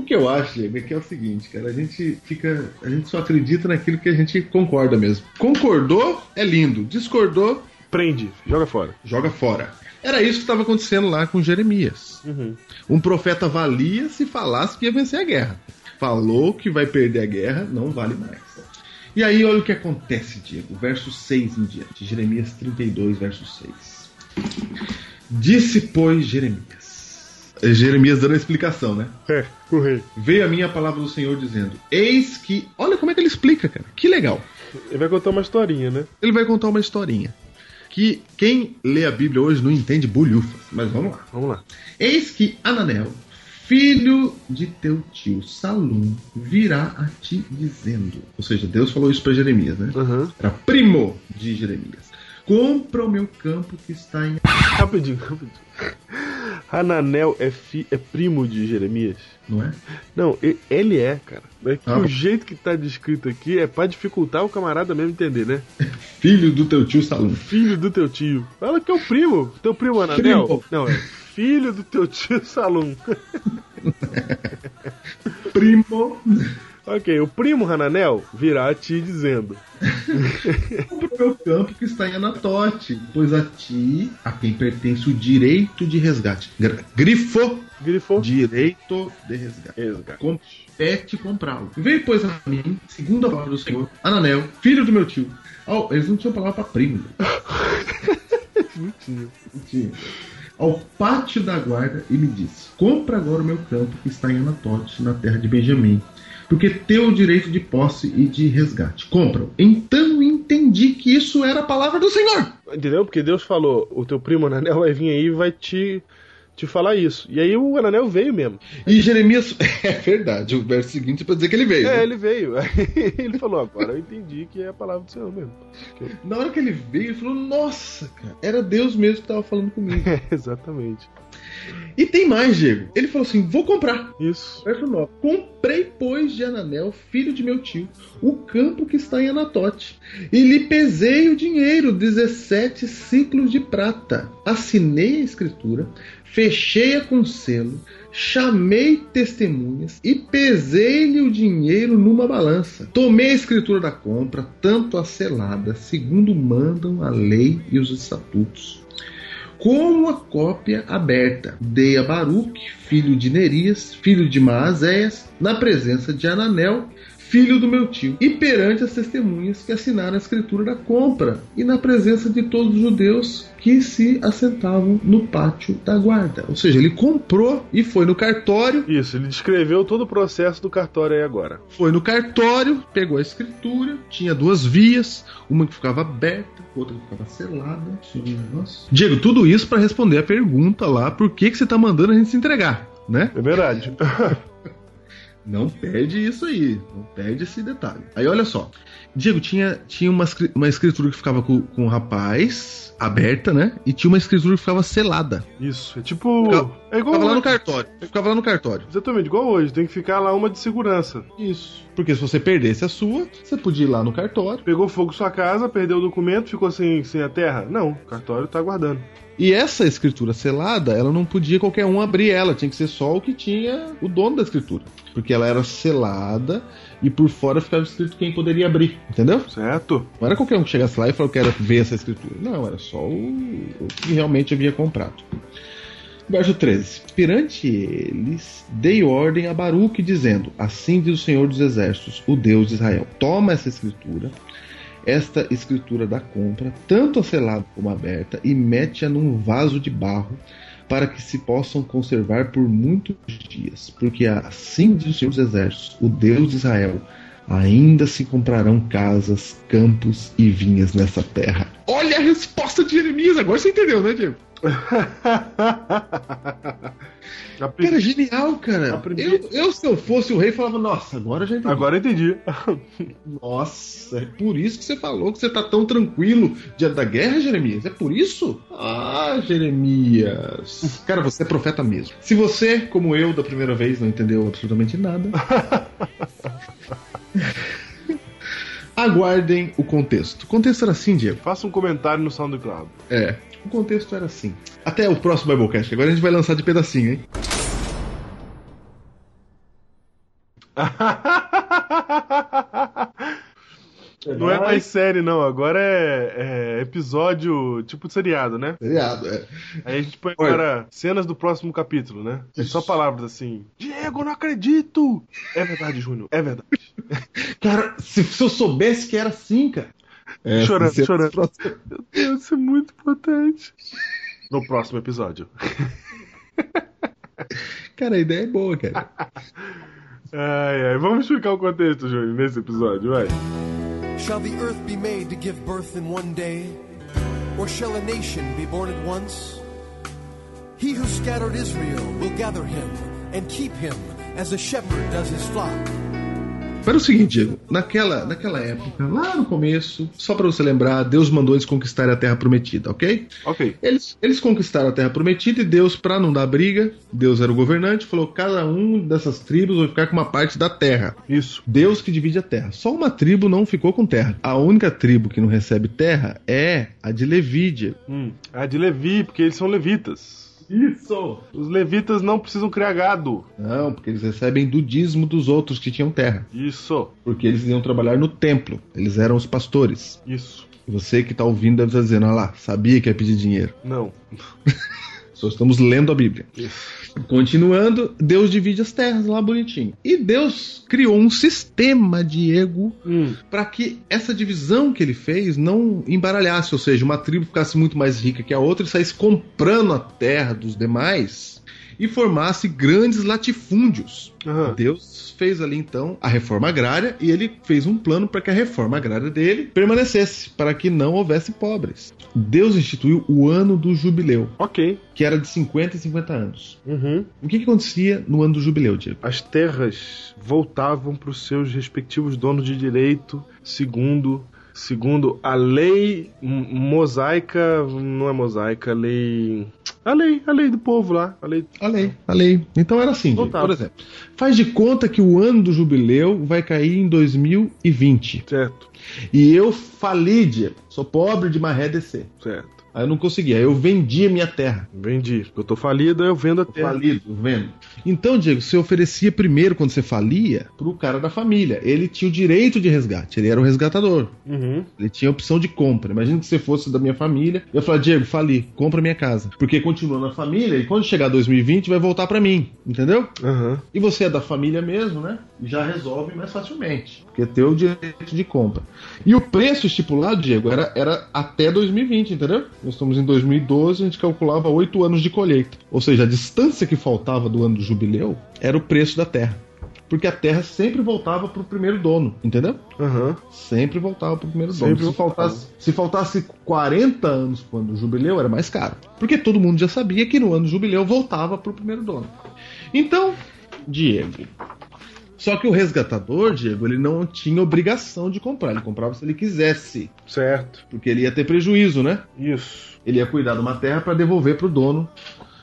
Speaker 3: O que eu acho, Diego, é que é o seguinte, cara, a gente fica. A gente só acredita naquilo que a gente concorda mesmo. Concordou, é lindo. Discordou,
Speaker 2: Prende, joga fora.
Speaker 3: joga fora. Era isso que estava acontecendo lá com Jeremias.
Speaker 2: Uhum.
Speaker 3: Um profeta valia se falasse que ia vencer a guerra. Falou que vai perder a guerra, não vale mais. E aí, olha o que acontece, Diego. Verso 6 em diante. Jeremias 32, verso 6. Disse, pois, Jeremias. É Jeremias dando a explicação, né?
Speaker 2: É, correr.
Speaker 3: Veio a minha palavra do Senhor dizendo: Eis que. Olha como é que ele explica, cara. Que legal.
Speaker 2: Ele vai contar uma historinha, né?
Speaker 3: Ele vai contar uma historinha. Que quem lê a Bíblia hoje não entende bolhufas. Mas vamos lá.
Speaker 2: Vamos lá.
Speaker 3: Eis que Ananel, filho de teu tio Salum, virá a ti dizendo. Ou seja, Deus falou isso para Jeremias, né?
Speaker 2: Uhum.
Speaker 3: Era primo de Jeremias. Compra o meu campo que está em.
Speaker 2: Rapidinho, rapidinho. Hananel é, fi, é primo de Jeremias?
Speaker 3: Não é?
Speaker 2: Não, ele é, cara. Mas que
Speaker 3: Ah.
Speaker 2: o jeito que tá descrito aqui é pra dificultar o camarada mesmo entender, né?
Speaker 3: Filho do teu tio Salum.
Speaker 2: Filho do teu tio. Fala que é o primo. Teu primo Hananel?
Speaker 3: Primo.
Speaker 2: Não, é filho do teu tio Salum.
Speaker 3: Primo.
Speaker 2: Ok, o primo Hananel virá a ti dizendo.
Speaker 3: Compra o meu campo que está em Anatote, pois a ti, a quem pertence o direito de resgate. Grifo.
Speaker 2: Grifou.
Speaker 3: Direito de resgate.
Speaker 2: Resgate.
Speaker 3: compete comprá-lo. Veio, pois, a mim, segundo a palavra do Senhor, Ananel, filho do meu tio. Oh, eles não tinham palavra para primo.
Speaker 2: Não tinha.
Speaker 3: Não tinha. Ao pátio da guarda e me disse: Compra agora o meu campo que está em Anatote, na terra de Benjamim, porque teu o direito de posse e de resgate. Compra-o. Então entendi que isso era a palavra do Senhor.
Speaker 2: Entendeu? Porque Deus falou, o teu primo Hananel vai vir aí e vai te, te falar isso. E aí o Hananel veio mesmo.
Speaker 3: E Jeremias, é verdade, o verso seguinte é para dizer que ele veio.
Speaker 2: É,
Speaker 3: né?
Speaker 2: ele veio. Aí ele falou, agora eu entendi que é a palavra do Senhor mesmo.
Speaker 3: Na hora que ele veio, ele falou: Nossa, cara, era Deus mesmo que estava falando comigo.
Speaker 2: É, exatamente.
Speaker 3: E tem mais, Diego. Ele falou assim: vou comprar.
Speaker 2: Isso.
Speaker 3: Verso 9. Comprei, pois, de Ananel, filho de meu tio, o campo que está em Anatote. E lhe pesei o dinheiro, 17 ciclos de prata. Assinei a escritura, fechei-a com selo, chamei testemunhas e pesei-lhe o dinheiro numa balança. Tomei a escritura da compra, tanto a selada, segundo mandam a lei e os estatutos como a cópia aberta. Dei a Baruque, filho de Nerias, filho de Maazéias, na presença de Ananel, filho do meu tio, e perante as testemunhas que assinaram a escritura da compra, e na presença de todos os judeus que se assentavam no pátio da guarda. Ou seja, ele comprou e foi no cartório,
Speaker 2: Isso, ele descreveu todo o processo do cartório aí agora.
Speaker 3: foi no cartório, pegou a escritura, tinha duas vias, uma que ficava aberta, outra que ficava selada. Diego, tudo isso para responder a pergunta lá, por que, que você tá mandando a gente se entregar, né?
Speaker 2: É verdade.
Speaker 3: Não perde isso aí, não perde esse detalhe. Aí olha só, Diego, tinha, tinha uma, uma escritura que ficava com, com o rapaz, aberta, né? E tinha uma escritura que ficava selada.
Speaker 2: Isso, é tipo.
Speaker 3: Ficava-
Speaker 2: É igual.
Speaker 3: Ficava lá no cartório. Ficava lá no cartório.
Speaker 2: Exatamente, igual hoje. Tem que ficar lá uma de segurança.
Speaker 3: Isso. Porque se você perdesse a sua, você podia ir lá no cartório.
Speaker 2: Pegou fogo sua casa, perdeu o documento, ficou sem, sem a terra? Não, o cartório tá guardando.
Speaker 3: E essa escritura selada, ela não podia qualquer um abrir ela, tinha que ser só o que tinha o dono da escritura. Porque ela era selada e por fora ficava escrito quem poderia abrir, entendeu?
Speaker 2: Certo?
Speaker 3: Não era qualquer um que chegasse lá e falou que era ver essa escritura. Não, era só o, o que realmente havia comprado. Verso 13. Perante eles, dei ordem a Baruque, dizendo: Assim diz o Senhor dos Exércitos, o Deus de Israel: Toma essa escritura, esta escritura da compra, tanto a selada como aberta, e mete-a num vaso de barro, para que se possam conservar por muitos dias. Porque assim diz o Senhor dos Exércitos, o Deus de Israel: Ainda se comprarão casas, campos e vinhas nessa terra. Olha a resposta de Jeremias, agora você entendeu, né, Diego?
Speaker 2: A pri-
Speaker 3: Cara, genial, cara. Eu, eu, se eu fosse o rei, falava, nossa, agora já entendi.
Speaker 2: Agora eu entendi.
Speaker 3: Nossa, é por isso que você falou que você tá tão tranquilo diante da guerra, Jeremias? É por isso? Ah, Jeremias. Cara, você é profeta mesmo. Se você, como eu, da primeira vez, não entendeu absolutamente nada. Aguardem o contexto. O contexto era assim, Diego.
Speaker 2: Faça um comentário no SoundCloud.
Speaker 3: É. O contexto era assim. Até o próximo Biblecast, que agora a gente vai lançar de pedacinho, hein?
Speaker 2: Não é mais série, não. Agora é, é episódio tipo de seriado, né?
Speaker 3: Seriado, é.
Speaker 2: Aí a gente põe
Speaker 3: Olha.
Speaker 2: agora cenas do próximo capítulo, né? É só palavras assim. Diego, não acredito! É verdade, Júnior. É verdade.
Speaker 3: Cara, se, se eu soubesse que era assim, cara. É,
Speaker 2: Chorando,
Speaker 3: se-
Speaker 2: chorando. Meu Deus, isso é muito importante. No próximo episódio.
Speaker 3: Cara, a ideia é boa, cara.
Speaker 2: Ai, ai. Vamos explicar o contexto, Júnior, nesse episódio, vai.
Speaker 6: Shall the earth be made to give birth in one day? Or shall a nation be born at once? He who scattered Israel will gather him and keep him as a shepherd does his flock.
Speaker 3: Mas é o seguinte, Diego, naquela, naquela época, lá no começo, só pra você lembrar, Deus mandou eles conquistarem a Terra Prometida, ok?
Speaker 2: Ok.
Speaker 3: Eles, eles conquistaram a Terra Prometida e Deus, pra não dar briga, Deus era o governante, falou: cada um dessas tribos vai ficar com uma parte da terra.
Speaker 2: Isso.
Speaker 3: Deus que divide a terra. Só uma tribo não ficou com terra. A única tribo que não recebe terra é a de Levi, Diego.
Speaker 2: Hum. A de Levi, porque eles são levitas.
Speaker 3: Isso!
Speaker 2: Os levitas não precisam criar gado.
Speaker 3: Não, porque eles recebem do dízimo dos outros que tinham terra.
Speaker 2: Isso.
Speaker 3: Porque eles iam trabalhar no templo. Eles eram os pastores.
Speaker 2: Isso.
Speaker 3: E você que tá ouvindo deve estar dizendo, ah lá, sabia que ia pedir dinheiro.
Speaker 2: Não.
Speaker 3: Só estamos lendo a Bíblia. Continuando, Deus divide as terras lá bonitinho. E Deus criou um sistema, Diego,
Speaker 2: Hum.
Speaker 3: para que essa divisão que ele fez não embaralhasse, ou seja, uma tribo ficasse muito mais rica que a outra e saísse comprando a terra dos demais e formasse grandes latifúndios.
Speaker 2: Aham.
Speaker 3: Deus fez ali então a reforma agrária e ele fez um plano para que a reforma agrária dele permanecesse, para que não houvesse pobres. Deus instituiu o ano do jubileu,
Speaker 2: Ok.
Speaker 3: que era de 50 e 50 anos.
Speaker 2: Uhum.
Speaker 3: O que, que acontecia no ano do jubileu, Diego?
Speaker 2: As terras voltavam para os seus respectivos donos de direito, segundo segundo a lei mosaica, não é mosaica, a lei a lei, a lei do povo lá, a lei
Speaker 3: A lei, a lei. Então era assim.
Speaker 2: Voltava.
Speaker 3: por exemplo. Faz de conta que o ano do jubileu vai cair em 2020.
Speaker 2: certo,
Speaker 3: E eu fali, Diego. Sou pobre de maré descer.
Speaker 2: certo.
Speaker 3: Aí eu não conseguia. Aí eu vendi a minha terra.
Speaker 2: Vendi. Eu tô falido, eu vendo a terra.
Speaker 3: Falido, vendo? Então, Diego, você oferecia primeiro, quando você falia, pro cara da família. Ele tinha o direito de resgate, ele era o resgatador.
Speaker 2: Uhum.
Speaker 3: Ele tinha a opção de compra. Imagina que você fosse da minha família. Eu falar, Diego, fali, compra minha casa. Porque continua na família e quando chegar 2020 vai voltar pra mim. Entendeu?
Speaker 2: Aham.
Speaker 3: E você é da família mesmo, né? Já resolve mais facilmente. Porque tem o direito de compra. E o preço estipulado, Diego, era, era até 2020, entendeu? Nós estamos em 2012, a gente calculava oito anos de colheita. Ou seja, a distância que faltava do ano do jubileu era o preço da terra. Porque a terra sempre voltava pro primeiro dono, entendeu?
Speaker 2: Aham.
Speaker 3: Sempre voltava pro primeiro
Speaker 2: Sempre
Speaker 3: dono. Se
Speaker 2: voltava.
Speaker 3: faltasse, se faltasse 40 anos quando o jubileu, era mais caro. Porque todo mundo já sabia que no ano do jubileu voltava pro primeiro dono. Então, Diego. Só que o resgatador, Diego, ele não tinha obrigação de comprar. Ele comprava se ele quisesse.
Speaker 2: Certo.
Speaker 3: Porque ele ia ter prejuízo, né?
Speaker 2: Isso.
Speaker 3: Ele ia cuidar de uma terra para devolver pro dono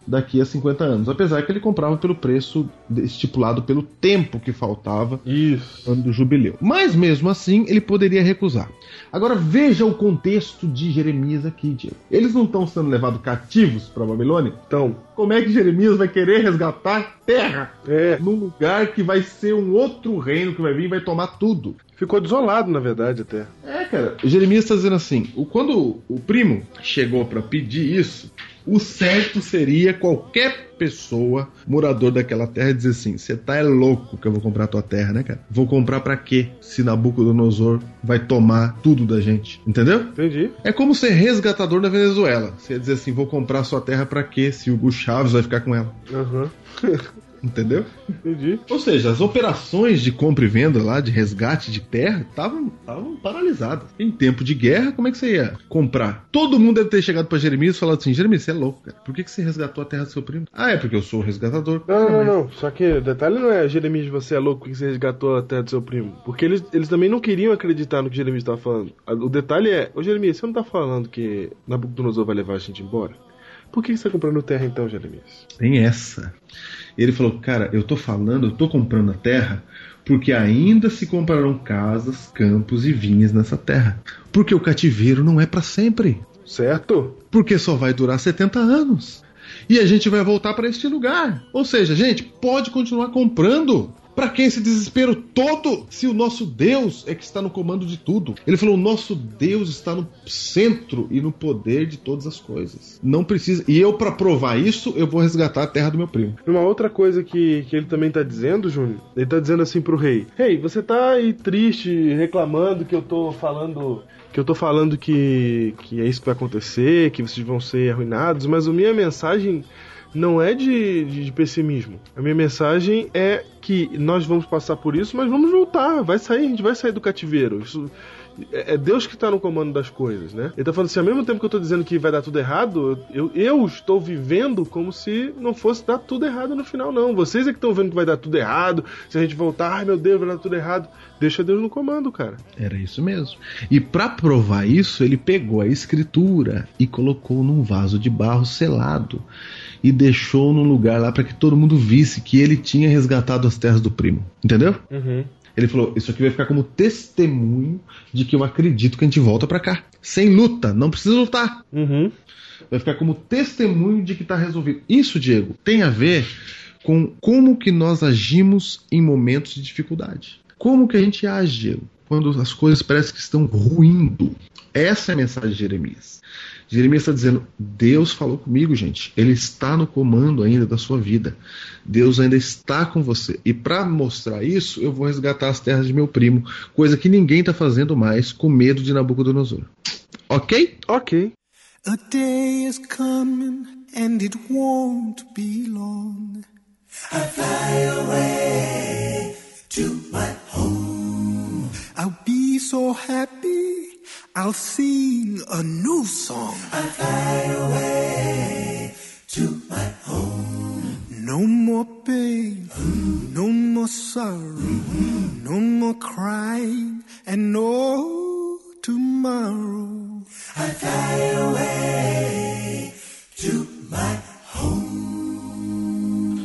Speaker 3: daqui a 50 anos. Apesar que ele comprava pelo preço estipulado pelo tempo que faltava
Speaker 2: Isso.
Speaker 3: ano do jubileu. Mas mesmo assim, ele poderia recusar. Agora veja o contexto de Jeremias aqui, Diego. Eles não estão sendo levados cativos para Babilônia?
Speaker 2: Então,
Speaker 3: Como é que Jeremias vai querer resgatar terra
Speaker 2: é,
Speaker 3: num lugar que vai ser um outro reino que vai vir e vai tomar tudo?
Speaker 2: ficou desolado na verdade até.
Speaker 3: É, cara. Jeremias está dizendo assim: o- quando o primo chegou para pedir isso, o certo seria qualquer pessoa, morador daquela terra, dizer assim: você tá é louco que eu vou comprar tua terra, né, cara? Vou comprar pra quê? Se Nabucodonosor vai tomar tudo da gente, entendeu?
Speaker 2: Entendi.
Speaker 3: É como ser resgatador da Venezuela. Você ia dizer assim: vou comprar sua terra pra quê? Se o Hugo Chaves vai ficar com ela.
Speaker 2: Aham.
Speaker 3: Entendeu?
Speaker 2: Entendi.
Speaker 3: Ou seja, as operações de compra e venda lá, de resgate de terra, estavam paralisadas. Em tempo de guerra, como é que você ia comprar? Todo mundo deve ter chegado pra Jeremias e falado assim: Jeremias, você é louco, cara. Por que, que você resgatou a terra do seu primo? Ah, é porque eu sou o resgatador.
Speaker 2: Não, não, não. Só que o detalhe não é Jeremias, você é louco que você resgatou a terra do seu primo. Porque eles, eles também não queriam acreditar no que Jeremias estava falando. O detalhe é, ô Jeremias, você não tá falando que Nabucodonosor vai levar a gente embora? Por que você tá comprando terra então, Jeremias?
Speaker 3: Tem essa. Ele falou, cara, eu tô falando, eu tô comprando a terra porque ainda se comprarão casas, campos e vinhas nessa terra. Porque o cativeiro não é pra sempre.
Speaker 2: Certo?
Speaker 3: Porque só vai durar 70 anos. E a gente vai voltar para este lugar. Ou seja, gente, pode continuar comprando. Pra que esse desespero todo? Se o nosso Deus é que está no comando de tudo. Ele falou: o nosso Deus está no centro e no poder de todas as coisas. Não precisa. E eu, pra provar isso, eu vou resgatar a terra do meu primo.
Speaker 2: Uma outra coisa que, que ele também tá dizendo, Júnior, ele tá dizendo assim pro rei: Rei, você tá aí triste, reclamando que eu tô falando. Que eu tô falando que, que é isso que vai acontecer, que vocês vão ser arruinados, mas a minha mensagem não é de, de, de pessimismo. A minha mensagem é que nós vamos passar por isso, mas vamos voltar. Vai sair, a gente vai sair do cativeiro. Isso, é é Deus que está no comando das coisas, né? Ele tá falando assim, ao mesmo tempo que eu tô dizendo que vai dar tudo errado, eu, eu estou vivendo como se não fosse dar tudo errado no final, não. Vocês é que estão vendo que vai dar tudo errado. Se a gente voltar, ai meu Deus, vai dar tudo errado. Deixa Deus no comando, cara.
Speaker 3: Era isso mesmo. E para provar isso, ele pegou a escritura e colocou num vaso de barro selado e deixou num lugar lá para que todo mundo visse que ele tinha resgatado as terras do primo. Entendeu?
Speaker 2: Uhum.
Speaker 3: Ele falou: Isso aqui vai ficar como testemunho de que eu acredito que a gente volta para cá. Sem luta, não precisa lutar.
Speaker 2: Uhum.
Speaker 3: Vai ficar como testemunho de que tá resolvido. Isso, Diego, tem a ver com como que nós agimos em momentos de dificuldade. Como que a gente age, Diego, quando as coisas parecem que estão ruindo. Essa é a mensagem de Jeremias. Jeremias está dizendo: Deus falou comigo, gente. Ele está no comando ainda da sua vida. Deus ainda está com você. E para mostrar isso, eu vou resgatar as terras de meu primo, coisa que ninguém está fazendo mais com medo de Nabucodonosor. Ok?
Speaker 2: Ok.
Speaker 5: A day is coming and it won't be long. I fly away to my home. I'll be so happy. I'll sing a new song. I fly away to my home. No more pain, no more sorrow, no more crying, and no tomorrow. I fly away to my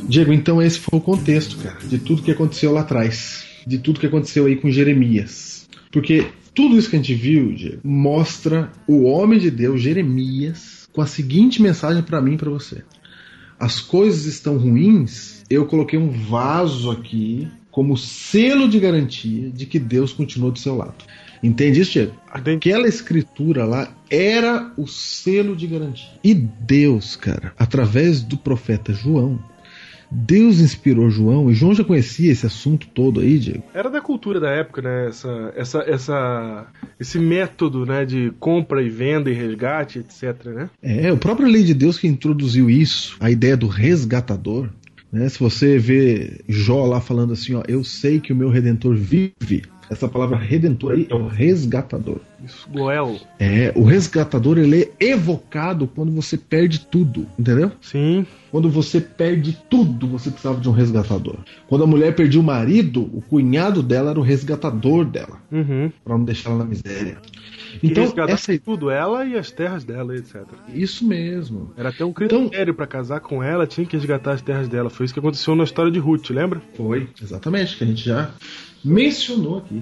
Speaker 3: Diego, então esse foi o contexto, cara, de tudo que aconteceu lá atrás, de tudo que aconteceu aí com Jeremias. Porque tudo isso que a gente viu, Diego, mostra o homem de Deus, Jeremias, com a seguinte mensagem para mim e para você. As coisas estão ruins, eu coloquei um vaso aqui como selo de garantia de que Deus continuou do seu lado. Entende isso, Diego? Aquela escritura lá era o selo de garantia. E Deus, cara, através do profeta João, Deus inspirou João, e João já conhecia esse assunto todo aí, Diego.
Speaker 2: Era da cultura da época, né? Essa, essa, essa, esse método, né, de compra e venda e resgate, etc, né?
Speaker 3: É, o próprio lei de Deus que introduziu isso, a ideia do resgatador. Né? Se você vê Jó lá falando assim, ó, eu sei que o meu redentor vive. Essa palavra redentor aí é o resgatador.
Speaker 2: Isso, Goel.
Speaker 3: É, o resgatador ele é evocado quando você perde tudo, entendeu?
Speaker 2: Sim.
Speaker 3: Quando você perde tudo, você precisava de um resgatador. Quando a mulher perdia o marido, o cunhado dela era o resgatador dela,
Speaker 2: Uhum.
Speaker 3: para não deixar ela na miséria. Então, essa
Speaker 2: tudo, ela e as terras dela, etc.
Speaker 3: isso mesmo.
Speaker 2: Era até um
Speaker 3: Então-
Speaker 2: critério pra casar com ela, tinha que resgatar as terras dela. Foi isso que aconteceu na história de Ruth, lembra?
Speaker 3: Foi, exatamente, que a gente já mencionou aqui.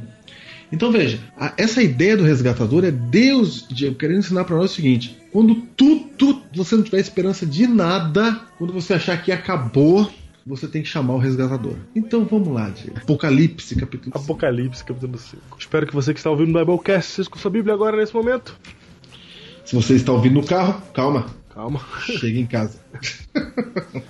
Speaker 3: Então veja, a- essa ideia do resgatador é Deus Diego, querendo ensinar para nós o seguinte: quando tudo você não tiver esperança de nada, quando você achar que acabou, você tem que chamar o resgatador. Então vamos lá, Diego. Apocalipse, capítulo 5.
Speaker 2: Apocalipse, capítulo 5. Espero que você que está ouvindo o Biblecast esteja com sua Bíblia agora nesse momento.
Speaker 3: Se você está ouvindo no carro, calma,
Speaker 2: Calma.
Speaker 3: chega em casa.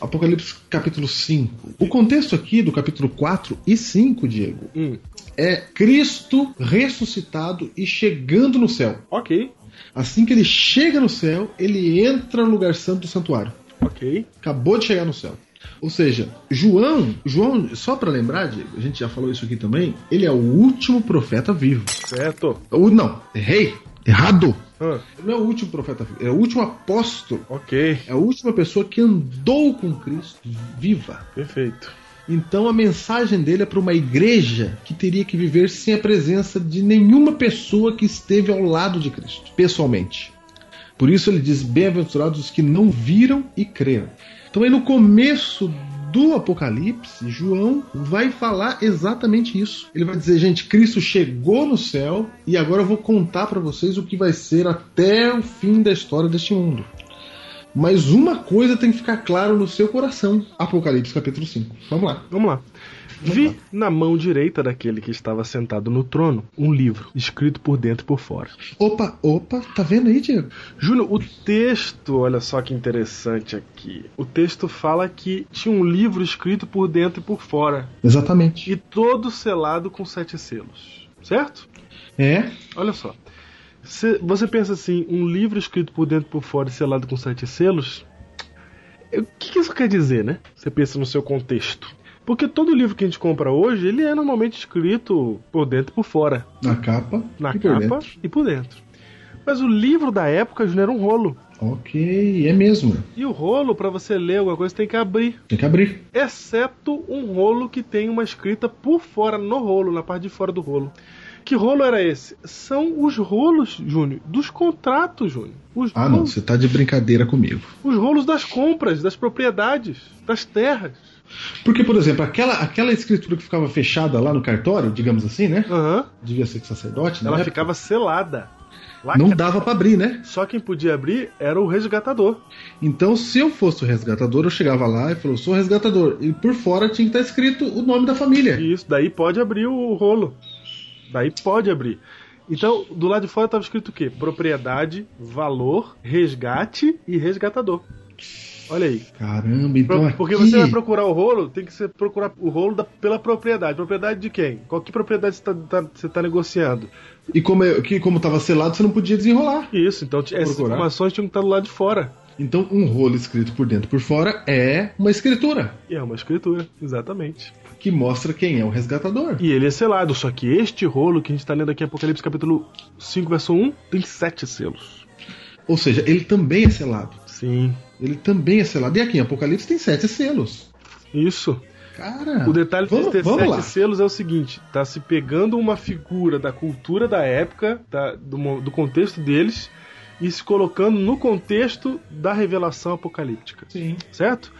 Speaker 3: Apocalipse capítulo 5. O contexto aqui do capítulo 4 e 5, Diego,
Speaker 2: Hum,
Speaker 3: é Cristo ressuscitado e chegando no céu.
Speaker 2: ok,
Speaker 3: Assim que ele chega no céu, ele entra no lugar santo do santuário.
Speaker 2: ok.
Speaker 3: Acabou de chegar no céu. Ou seja, João, João, só para lembrar, Diego, a gente já falou isso aqui também, ele é o último profeta vivo.
Speaker 2: Certo?
Speaker 3: Ou não, errei, errado.
Speaker 2: Ah,
Speaker 3: Ele não é o último profeta vivo, é o último apóstolo.
Speaker 2: ok,
Speaker 3: É a última pessoa que andou com Cristo viva.
Speaker 2: perfeito.
Speaker 3: Então a mensagem dele é para uma igreja que teria que viver sem a presença de nenhuma pessoa que esteve ao lado de Cristo, pessoalmente. Por isso ele diz: Bem-aventurados os que não viram e creram. Então aí no começo do Apocalipse, João vai falar exatamente isso. Ele vai dizer, gente, Cristo chegou no céu e agora eu vou contar para vocês o que vai ser até o fim da história deste mundo. Mas uma coisa tem que ficar claro no seu coração. Apocalipse capítulo 5. Vamos lá.
Speaker 2: Vamos lá. Vi na mão direita daquele que estava sentado no trono um livro, escrito por dentro e por fora.
Speaker 3: Opa, opa, tá vendo aí, Diego?
Speaker 2: Júnior, o texto, olha só que interessante aqui. O texto fala que tinha um livro escrito por dentro e por fora,
Speaker 3: Exatamente.
Speaker 2: e todo selado com sete selos. Certo?
Speaker 3: É,
Speaker 2: Olha só. Cê- Você pensa assim, um livro escrito por dentro e por fora e selado com sete selos? O que que isso quer dizer, né? Você pensa no seu contexto. Porque todo livro que a gente compra hoje, ele é normalmente escrito por dentro e por fora.
Speaker 3: na capa.
Speaker 2: Na
Speaker 3: e por
Speaker 2: capa
Speaker 3: dentro.
Speaker 2: e por dentro. Mas o livro da época, Júnior, era um rolo.
Speaker 3: Ok, é mesmo.
Speaker 2: E o rolo, pra você ler alguma coisa, tem que abrir.
Speaker 3: Tem que abrir.
Speaker 2: Exceto um rolo que tem uma escrita por fora, no rolo, na parte de fora do rolo. Que rolo era esse? São os rolos, Júnior, dos contratos, Júnior. Os,
Speaker 3: Ah, não,
Speaker 2: rolos,
Speaker 3: você tá de brincadeira comigo.
Speaker 2: os rolos das compras, das propriedades, das terras.
Speaker 3: Porque, por exemplo, aquela, aquela escritura que ficava fechada lá no cartório, digamos assim, né?
Speaker 2: Aham.
Speaker 3: Devia ser que sacerdote, né?
Speaker 2: Ela ficava selada. Lá
Speaker 3: Não dava pra abrir, né?
Speaker 2: Só quem podia abrir era o resgatador.
Speaker 3: Então, se eu fosse o resgatador, eu chegava lá e falou, sou resgatador. E por fora tinha que estar escrito o nome da família.
Speaker 2: Isso, daí pode abrir o rolo. Daí pode abrir. Então, do lado de fora estava escrito o quê? Propriedade, valor, resgate e resgatador. Olha aí.
Speaker 3: Caramba, então aqui...
Speaker 2: Porque você vai procurar o rolo, tem que ser procurar o rolo da- pela propriedade. Propriedade de quem? Qual que propriedade você está tá negociando?
Speaker 3: E como, é- que, como tava selado, você não podia desenrolar.
Speaker 2: Isso, então essas
Speaker 3: Procurar.
Speaker 2: informações tinham que estar do lado de fora.
Speaker 3: Então, um rolo escrito por dentro e por fora é uma escritura
Speaker 2: é uma escritura, exatamente.
Speaker 3: Que mostra quem é o resgatador.
Speaker 2: E ele é selado, só que este rolo que a gente está lendo aqui em Apocalipse capítulo 5, verso 1, tem sete selos.
Speaker 3: Ou seja, ele também é selado.
Speaker 2: Sim,
Speaker 3: Ele também é selado. E aqui em Apocalipse tem sete selos.
Speaker 2: isso.
Speaker 3: Cara,
Speaker 2: O detalhe
Speaker 3: vamos,
Speaker 2: de ter
Speaker 3: vamos
Speaker 2: sete
Speaker 3: lá.
Speaker 2: selos é o seguinte: tá se pegando uma figura da cultura da época, tá, do, do contexto deles, e se colocando no contexto da revelação apocalíptica.
Speaker 3: Sim,
Speaker 2: Certo?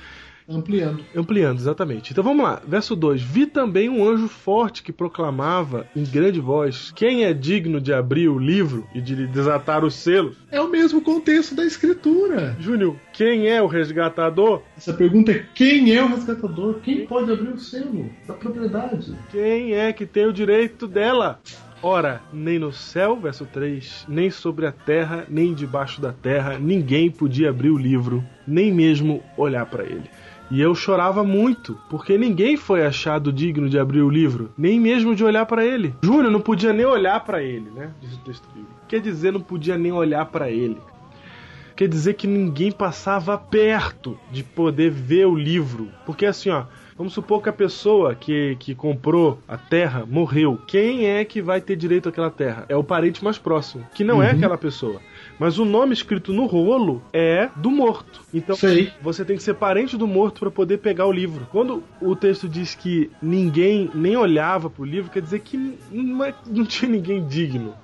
Speaker 3: Ampliando.
Speaker 2: Ampliando, exatamente. Então vamos lá, verso 2: Vi também um anjo forte que proclamava em grande voz: Quem é digno de abrir o livro e de desatar os selos?
Speaker 3: É o mesmo contexto da escritura.
Speaker 2: Júnior, quem é o resgatador?
Speaker 3: Essa pergunta é quem é o resgatador? Quem pode abrir o selo da propriedade?
Speaker 2: Quem é que tem o direito dela? Ora, nem no céu, verso 3, nem sobre a terra, nem debaixo da terra, ninguém podia abrir o livro, nem mesmo olhar para ele. E eu chorava muito, porque ninguém foi achado digno de abrir o livro, nem mesmo de olhar para ele. Júnior não podia nem olhar para ele, né? Diz o texto bíblico. Quer dizer, não podia nem olhar para ele. Quer dizer que ninguém passava perto de poder ver o livro. Porque assim, ó, vamos supor que a pessoa que, que comprou a terra morreu. Quem é que vai ter direito àquela terra? É o parente mais próximo, que não é aquela pessoa. Mas o nome escrito no rolo é do morto. Então
Speaker 3: Sei.
Speaker 2: você tem que ser parente do morto para poder pegar o livro. Quando o texto diz que ninguém nem olhava pro livro, quer dizer que não, é- não tinha ninguém digno.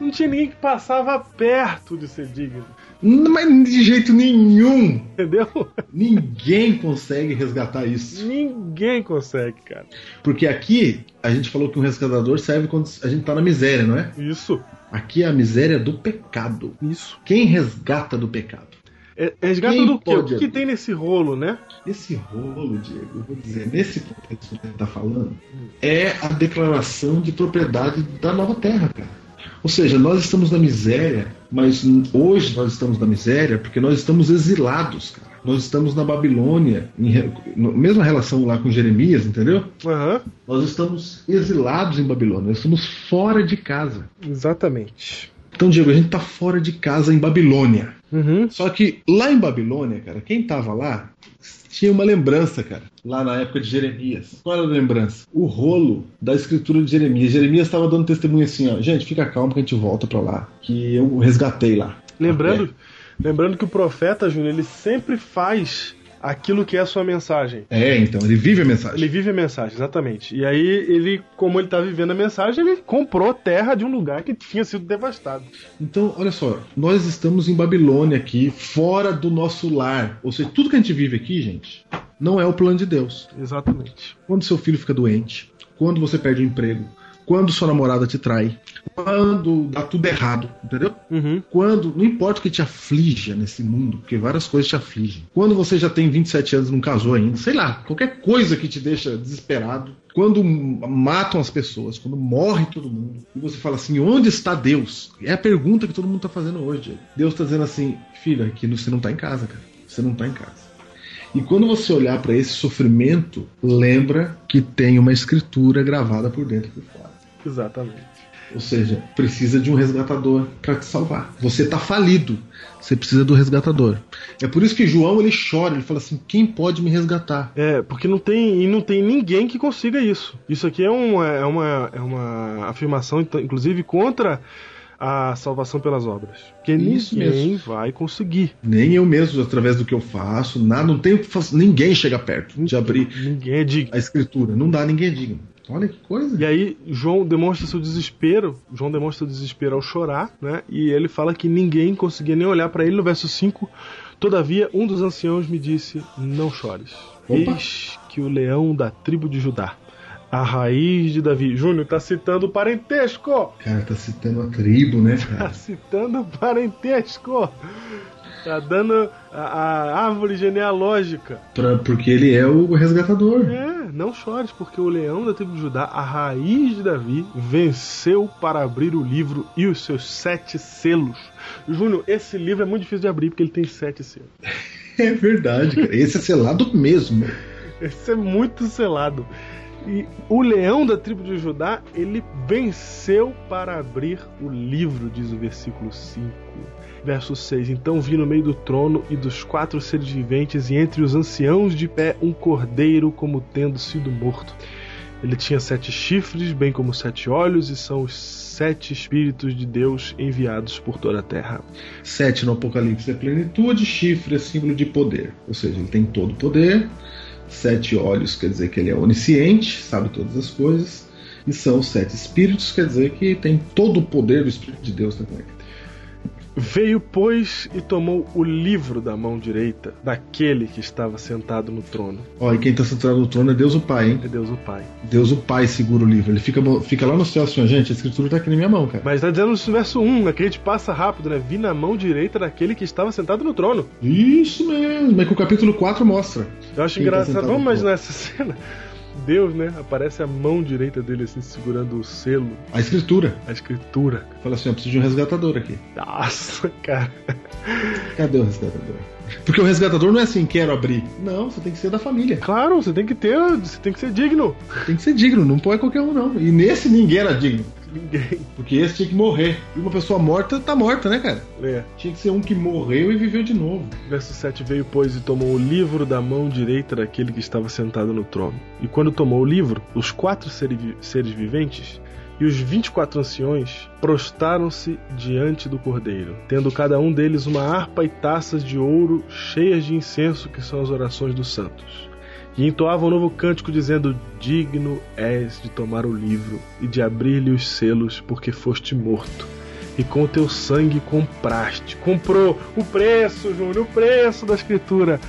Speaker 2: Não tinha ninguém que passava perto de ser digno.
Speaker 3: Mas de jeito nenhum.
Speaker 2: Entendeu?
Speaker 3: Ninguém consegue resgatar isso.
Speaker 2: Ninguém consegue, cara.
Speaker 3: Porque aqui a gente falou que um resgatador serve quando a gente tá na miséria, não é?
Speaker 2: Isso.
Speaker 3: Aqui é a miséria do pecado.
Speaker 2: Isso.
Speaker 3: Quem resgata do pecado?
Speaker 2: É, resgata
Speaker 3: Quem
Speaker 2: do quê? O que, que tem nesse rolo, né?
Speaker 3: Esse rolo, Diego, eu vou dizer, nesse contexto que a gente tá falando, é a declaração de propriedade da nova terra, cara. Ou seja, nós estamos na miséria, mas hoje nós estamos na miséria porque nós estamos exilados, cara. Nós estamos na Babilônia, em no- mesma relação lá com Jeremias, entendeu?
Speaker 2: Aham.
Speaker 3: Nós estamos exilados em Babilônia, nós estamos fora de casa.
Speaker 2: Exatamente.
Speaker 3: Então, Diego, a gente está fora de casa em Babilônia.
Speaker 2: Uhum.
Speaker 3: Só que lá em Babilônia, cara, quem tava lá tinha uma lembrança, cara, lá na época de Jeremias. Qual era a lembrança? O rolo da escritura de Jeremias. Jeremias estava dando testemunho assim, ó, gente, fica calmo que a gente volta pra lá, que eu resgatei lá.
Speaker 2: Lembrando, lembrando que o profeta, Júnior, ele sempre faz aquilo que é a sua mensagem.
Speaker 3: É, então, ele vive a mensagem.
Speaker 2: Ele vive a mensagem, exatamente. E aí, ele, como ele tá vivendo a mensagem, ele comprou terra de um lugar que tinha sido devastado.
Speaker 3: Então, olha só, nós estamos em Babilônia aqui, fora do nosso lar. Ou seja, tudo que a gente vive aqui, gente, não é o plano de Deus.
Speaker 2: Exatamente.
Speaker 3: Quando seu filho fica doente, quando você perde o emprego, quando sua namorada te trai, quando dá tudo errado, entendeu?
Speaker 2: Uhum.
Speaker 3: Quando, não importa o que te aflige nesse mundo, porque várias coisas te afligem. Quando você já tem 27 anos e não casou ainda, sei lá, qualquer coisa que te deixa desesperado. Quando matam as pessoas, quando morre todo mundo, e você fala assim: onde está Deus? É a pergunta que todo mundo está fazendo hoje. Deus está dizendo assim: filha, aqui você não está em casa, cara. Você não está em casa. E quando você olhar para esse sofrimento, lembra que tem uma escritura gravada por dentro e por fora.
Speaker 2: Exatamente.
Speaker 3: Ou seja, precisa de um resgatador para te salvar. Você está falido. Você precisa do resgatador. É por isso que João ele chora, ele fala assim: quem pode me resgatar?
Speaker 2: É, porque não tem, e não tem ninguém que consiga isso. Isso aqui é uma, é uma, é uma afirmação, então, inclusive, contra a salvação pelas obras. Porque
Speaker 3: Isso
Speaker 2: ninguém
Speaker 3: mesmo.
Speaker 2: vai conseguir.
Speaker 3: Nem eu mesmo, através do que eu faço, nada, não tenho, ninguém chega perto de abrir
Speaker 2: Ninguém é digno.
Speaker 3: a escritura. Não dá, ninguém é digno. Olha que coisa.
Speaker 2: E aí, João demonstra seu desespero. João demonstra o desespero ao chorar, né? E ele fala que ninguém conseguia nem olhar para ele no verso 5. Todavia, um dos anciãos me disse: Não chores.
Speaker 3: Opa.
Speaker 2: Eis que o leão da tribo de Judá, a raiz de Davi. Júnior tá citando o parentesco!
Speaker 3: Cara, tá citando a tribo, né,
Speaker 2: Tá
Speaker 3: cara?
Speaker 2: citando o parentesco! Tá dando a, a árvore genealógica.
Speaker 3: Pra- porque ele é o resgatador.
Speaker 2: É, não chores, porque o leão da tribo de Judá, a raiz de Davi, venceu para abrir o livro e os seus sete selos. Júnior, esse livro é muito difícil de abrir porque ele tem sete selos.
Speaker 3: É verdade, cara. Esse é selado mesmo.
Speaker 2: Esse é muito selado. E o leão da tribo de Judá, ele venceu para abrir o livro, diz o versículo 5. Verso 6: Então vi no meio do trono e dos quatro seres viventes, e entre os anciãos de pé, um cordeiro como tendo sido morto. Ele tinha sete chifres, bem como sete olhos, e são os sete espíritos de Deus enviados por toda a terra.
Speaker 3: Sete no Apocalipse é plenitude, chifre é símbolo de poder. Ou seja, ele tem todo o poder. Sete olhos quer dizer que ele é onisciente, sabe todas as coisas. E são os sete espíritos, quer dizer que tem todo o poder do Espírito de Deus também.
Speaker 2: Veio, pois, e tomou o livro da mão direita daquele que estava sentado no trono.
Speaker 3: Ó, e quem está sentado no trono é Deus o Pai, hein?
Speaker 2: É Deus o Pai.
Speaker 3: Deus o Pai segura o livro. Ele fica, fica lá no céu assim, gente, a escritura tá aqui na minha mão, cara.
Speaker 2: Mas tá dizendo no verso 1, né, que a gente passa rápido, né? Vi na mão direita daquele que estava sentado no trono.
Speaker 3: Isso mesmo, é que o capítulo 4 mostra.
Speaker 2: Eu acho
Speaker 3: tá
Speaker 2: engraçado.
Speaker 3: sentado
Speaker 2: Vamos imaginar essa cena. Deus, né? Aparece a mão direita dele assim, segurando o selo,
Speaker 3: A escritura.
Speaker 2: a escritura.
Speaker 3: Fala assim, ó, preciso de um resgatador aqui.
Speaker 2: Nossa, cara.
Speaker 3: Cadê o resgatador? Porque o resgatador não é assim, quero abrir. Não, você tem que ser da família.
Speaker 2: Claro, você tem que ter, você tem que ser digno.
Speaker 3: Tem que ser digno, não pode qualquer um, não. E nesse ninguém era digno.
Speaker 2: Ninguém.
Speaker 3: Porque esse tinha que morrer. E uma pessoa morta tá morta, né, cara?
Speaker 2: É.
Speaker 3: Tinha que ser um que morreu e viveu de novo.
Speaker 2: Verso 7 veio, pois, e tomou o livro da mão direita daquele que estava sentado no trono. E quando tomou o livro, os quatro seres viventes e os vinte e quatro anciões prostaram-se diante do cordeiro, tendo cada um deles uma harpa e taças de ouro cheias de incenso, que são as orações dos santos. E entoavam um novo cântico, dizendo: Digno és de tomar o livro e de abrir-lhe os selos, porque foste morto e com o teu sangue compraste. Comprou o preço, Júnior, o preço da escritura.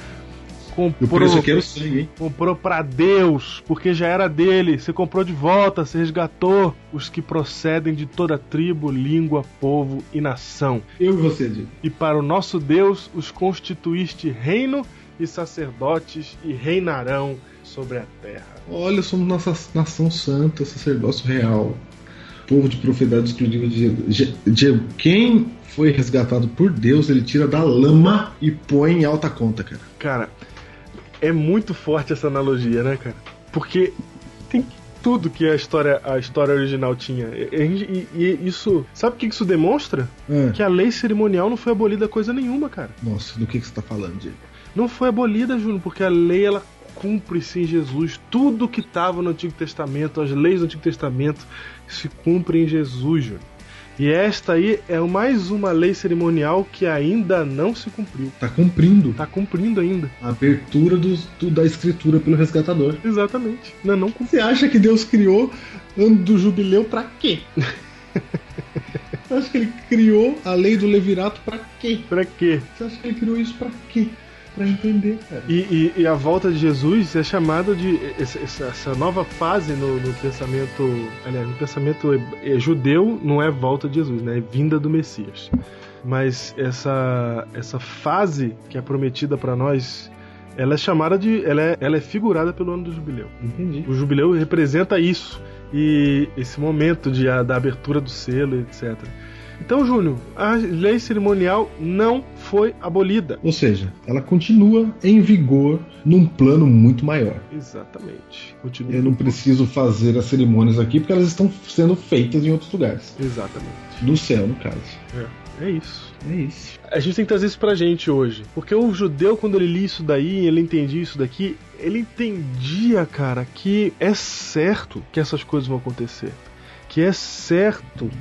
Speaker 3: E o
Speaker 2: Comprou,
Speaker 3: preço aqui era o sangue, hein?
Speaker 2: comprou para Deus, porque já era dele. Você comprou de volta, você resgatou os que procedem de toda tribo, língua, povo e nação.
Speaker 3: Eu e você, Diego.
Speaker 2: E para o nosso Deus os constituíste reino e sacerdotes e reinarão sobre a terra.
Speaker 3: Olha, somos nossa nação santa, sacerdócio real. Povo de propriedade exclusiva de. Je- Diego, quem foi resgatado por Deus, ele tira da lama e põe em alta conta, cara.
Speaker 2: Cara, é muito forte essa analogia, né, cara? Porque tem tudo que a história, a história original tinha. E, e- e isso. Sabe o que isso demonstra?
Speaker 3: Ah,
Speaker 2: Que a lei cerimonial não foi abolida coisa nenhuma, cara.
Speaker 3: Nossa, do que, que você tá falando, Diego?
Speaker 2: Não foi abolida, Júnior, porque a lei ela cumpre-se em Jesus. Tudo que estava no Antigo Testamento, as leis do Antigo Testamento, se cumprem em Jesus, Júnior. E esta aí é mais uma lei cerimonial que ainda não se cumpriu.
Speaker 3: Tá cumprindo
Speaker 2: Tá cumprindo ainda.
Speaker 3: a abertura do, do- da escritura pelo resgatador.
Speaker 2: Exatamente. Não, não cumpriu.
Speaker 3: Você acha que Deus criou ano do jubileu pra quê? Você acha que ele criou a lei do levirato pra quê?
Speaker 2: Pra quê?
Speaker 3: Você acha que ele criou isso pra quê? Pra entender, cara.
Speaker 2: E, e- e a volta de Jesus é chamada de essa, essa- nova fase no, no pensamento, aliás, no pensamento judeu não é volta de Jesus, né? É vinda do Messias. Mas essa essa fase que é prometida para nós, ela é chamada de, ela é, ela é figurada pelo ano do jubileu.
Speaker 3: Entendi.
Speaker 2: O jubileu representa isso e esse momento de, a- da abertura do selo, etc. Então, Júnior, a lei cerimonial não foi abolida.
Speaker 3: Ou seja, ela continua em vigor num plano muito maior.
Speaker 2: Exatamente. Continua.
Speaker 3: Eu não preciso fazer as cerimônias aqui porque elas estão sendo feitas em outros lugares.
Speaker 2: Exatamente.
Speaker 3: No céu, no caso.
Speaker 2: É, é isso.
Speaker 3: É isso.
Speaker 2: A gente tem que trazer isso pra gente hoje. Porque o judeu, quando ele lia isso daí, ele entendia isso daqui, ele entendia, cara, que é certo que essas coisas vão acontecer. Que é certo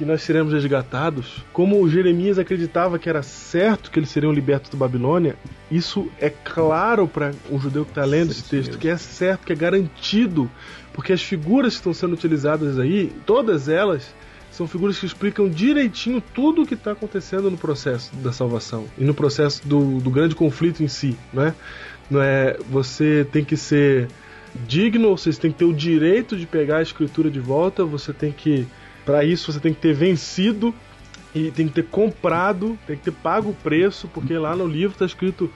Speaker 2: que nós seremos resgatados. Como Jeremias acreditava que era certo que eles seriam libertos da Babilônia, isso é claro para um judeu que está lendo esse texto, que é certo, que é garantido. Porque as figuras que estão sendo utilizadas aí, todas elas são figuras que explicam direitinho tudo o que está acontecendo no processo da salvação e no processo do, do grande conflito em si, né? Não é você tem que ser digno, você tem que ter o direito de pegar a escritura de volta, você tem que para isso você tem que ter vencido e tem que ter comprado, tem que ter pago o preço, porque lá no livro está escrito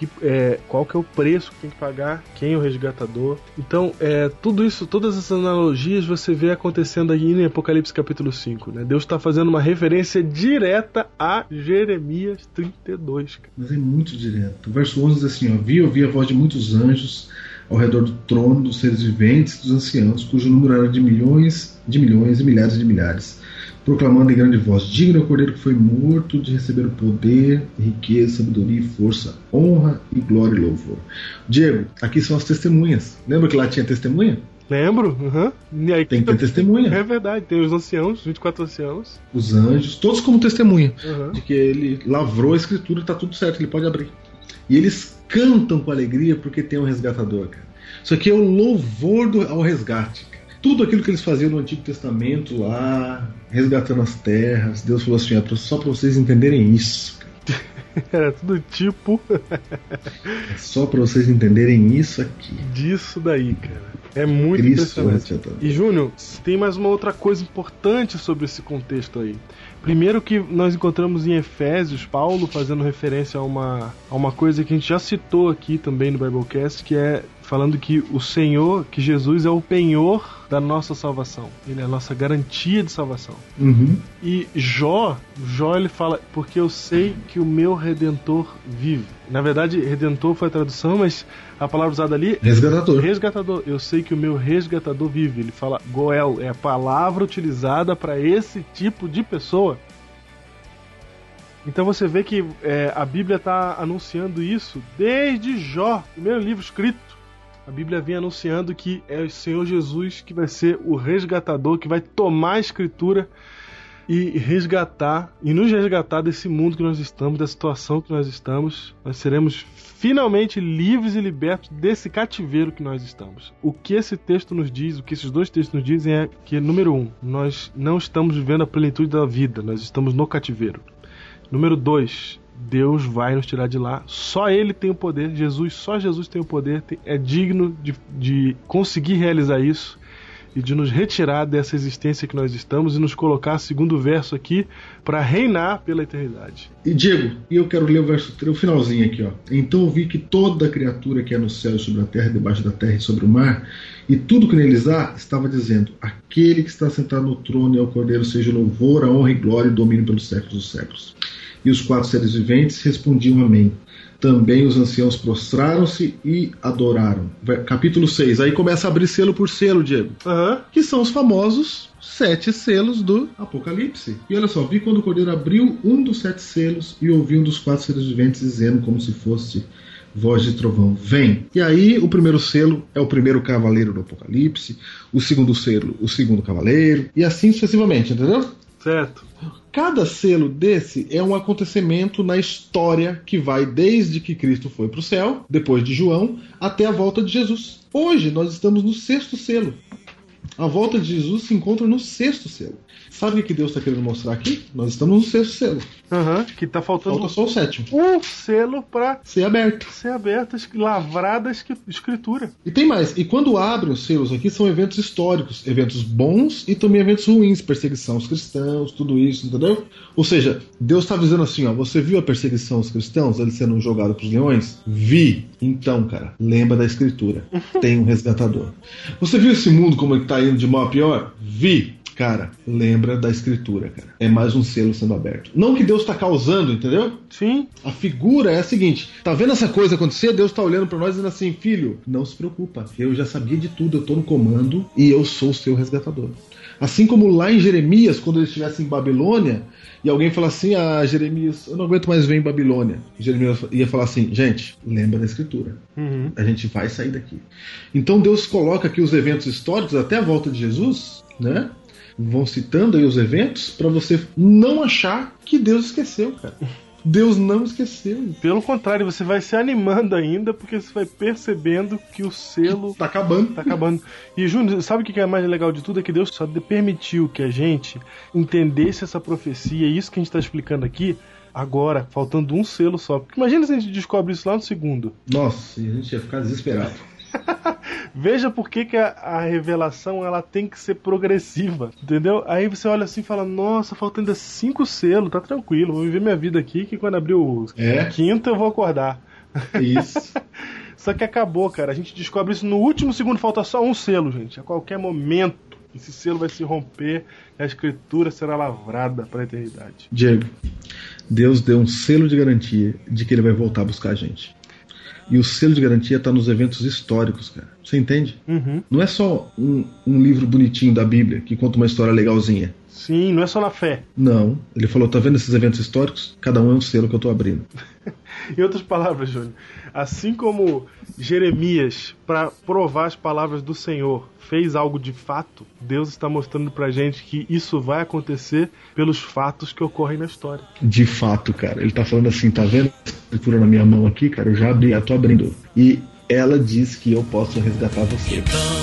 Speaker 2: que, é, qual que é o preço que tem que pagar, quem é o resgatador. Então, é, tudo isso, todas essas analogias você vê acontecendo aí em Apocalipse capítulo 5. Né? Deus está fazendo uma referência direta a Jeremias 32. cara.
Speaker 3: Mas é muito direto. O verso 11 diz assim: ó, Vi e ouvi a voz de muitos anjos ao redor do trono, dos seres viventes e dos anciãos, cujo número era de milhões, de milhões e milhares de milhares, proclamando em grande voz: Digno é o cordeiro que foi morto de receber o poder, riqueza, sabedoria e força, honra e glória e louvor. Diego, aqui são as testemunhas. Lembra que lá tinha testemunha?
Speaker 2: Lembro? Uhum. E aí,
Speaker 3: Tem que ter testemunha.
Speaker 2: É verdade, tem os anciãos, 24 anciãos.
Speaker 3: Os anjos, todos como testemunha.
Speaker 2: Uhum.
Speaker 3: de que ele lavrou a escritura e tá tudo certo, ele pode abrir. E eles cantam com alegria porque tem um resgatador, cara. Isso aqui é o louvor do- ao resgate. cara. Tudo aquilo que eles faziam no Antigo Testamento lá, resgatando as terras, Deus falou assim: ó, só para vocês entenderem isso.
Speaker 2: Era tudo tipo
Speaker 3: É só para vocês entenderem isso aqui.
Speaker 2: disso daí, cara. É muito
Speaker 3: Cristo é
Speaker 2: impressionante. E Júnior, tem mais uma outra coisa importante sobre esse contexto aí. Primeiro que nós encontramos em Efésios Paulo fazendo referência a uma, a uma coisa que a gente já citou aqui também no Biblecast, que é falando que o Senhor, que Jesus é o penhor da nossa salvação. Ele é a nossa garantia de salvação.
Speaker 3: Uhum.
Speaker 2: E Jó, Jó ele fala, porque eu sei que o meu redentor vive. Na verdade, redentor foi a tradução, mas a palavra usada ali
Speaker 3: Resgatador.
Speaker 2: Resgatador, eu sei que o meu resgatador vive. Ele fala Goel, é a palavra utilizada para esse tipo de pessoa. Então você vê que é, a Bíblia está anunciando isso desde Jó, primeiro livro escrito. A Bíblia vem anunciando que é o Senhor Jesus que vai ser o resgatador, que vai tomar a escritura e resgatar, e nos resgatar desse mundo que nós estamos, da situação que nós estamos. Nós seremos finalmente livres e libertos desse cativeiro que nós estamos. O que esse texto nos diz, o que esses dois textos nos dizem é que, número um, nós não estamos vivendo a plenitude da vida, nós estamos no cativeiro. Número dois, Deus vai nos tirar de lá. Só Ele tem o poder, Jesus, só Jesus tem o poder, é digno de, de conseguir realizar isso e de nos retirar dessa existência que nós estamos e nos colocar, segundo o verso aqui, para reinar pela eternidade.
Speaker 3: E Diego, e eu quero ler o verso 3, o finalzinho aqui, ó. Então vi que toda criatura que é no céu e sobre a terra, debaixo da terra e sobre o mar, e tudo que neles há, estava dizendo: Aquele que está sentado no trono e ao cordeiro seja louvor, a honra e glória e domínio pelos séculos dos séculos. E os quatro seres viventes respondiam Amém. Também os anciãos prostraram-se e adoraram. Capítulo 6. Aí começa a abrir selo por selo, Diego.
Speaker 2: Aham.
Speaker 3: Que são os famosos sete selos do Apocalipse. E olha só, vi quando o cordeiro abriu um dos sete selos e ouvi um dos quatro seres viventes dizendo, como se fosse voz de trovão: Vem! E aí, o primeiro selo é o primeiro cavaleiro do Apocalipse, o segundo selo, o segundo cavaleiro, e assim sucessivamente, entendeu?
Speaker 2: Certo.
Speaker 3: Cada selo desse é um acontecimento na história que vai desde que Cristo foi para o céu, depois de João, até a volta de Jesus. Hoje nós estamos no sexto selo. A volta de Jesus se encontra no sexto selo. Sabe o que Deus está querendo mostrar aqui? Nós estamos no sexto selo.
Speaker 2: Aham. Que tá faltando
Speaker 3: Falta só o sétimo.
Speaker 2: um selo pra
Speaker 3: Ser aberto.
Speaker 2: ser aberto, lavrada a escritura.
Speaker 3: E tem mais. E quando abrem os selos aqui, são eventos históricos, eventos bons e também eventos ruins, perseguição aos cristãos, tudo isso, entendeu? Ou seja, Deus está dizendo assim, ó, você viu a perseguição aos cristãos, eles sendo jogados para os leões? Vi. Então, cara, lembra da escritura. Tem um resgatador. Você viu esse mundo como ele tá indo de mal a pior? Vi. Cara, lembra da escritura, cara. É mais um selo sendo aberto. Não que Deus está causando, entendeu?
Speaker 2: Sim.
Speaker 3: A figura é a seguinte: tá vendo essa coisa acontecer? Deus tá olhando para nós dizendo assim, filho, não se preocupa, eu já sabia de tudo, eu tô no comando e eu sou o seu resgatador. Assim como lá em Jeremias, quando ele estivesse em Babilônia, e alguém fala assim: Ah, Jeremias, eu não aguento mais ver em Babilônia. Jeremias ia falar assim: Gente, lembra da escritura.
Speaker 2: Uhum.
Speaker 3: A gente vai sair daqui. Então Deus coloca aqui os eventos históricos até a volta de Jesus, né? Vão citando aí os eventos para você não achar que Deus esqueceu, cara. Deus não esqueceu.
Speaker 2: Pelo contrário, você vai se animando ainda, porque você vai percebendo que o selo
Speaker 3: Tá acabando.
Speaker 2: tá acabando. E Júnior, sabe o que é mais legal de tudo? É que Deus só permitiu que a gente entendesse essa profecia, e isso que a gente tá explicando aqui, agora, faltando um selo só. Porque imagina se a gente descobre isso lá no segundo.
Speaker 3: Nossa, a gente ia ficar desesperado.
Speaker 2: Veja por que, que a, a revelação ela tem que ser progressiva, entendeu? Aí você olha assim e fala, nossa, falta ainda cinco selos, tá tranquilo, vou viver minha vida aqui, que quando abrir o
Speaker 3: É.
Speaker 2: quinto eu vou acordar.
Speaker 3: Isso.
Speaker 2: Só que acabou, cara. A gente descobre isso no último segundo, falta só um selo, gente. A qualquer momento, esse selo vai se romper e a escritura será lavrada para a eternidade.
Speaker 3: Diego, Deus deu um selo de garantia de que ele vai voltar a buscar a gente. E o selo de garantia está nos eventos históricos, cara. Você entende?
Speaker 2: Uhum.
Speaker 3: Não é só um, um livro bonitinho da Bíblia que conta uma história legalzinha.
Speaker 2: Sim, não é só na fé.
Speaker 3: Não. Ele falou: tá vendo esses eventos históricos? Cada um é um selo que eu tô abrindo.
Speaker 2: Em outras palavras, Júnior, assim como Jeremias, para provar as palavras do Senhor, fez algo de fato, Deus está mostrando pra gente que isso vai acontecer pelos fatos que ocorrem na história.
Speaker 3: De fato, cara. Ele tá falando assim: tá vendo a escritura na minha mão aqui, cara? Eu já abri, eu tô abrindo. E ela diz que eu posso resgatar você.
Speaker 5: Então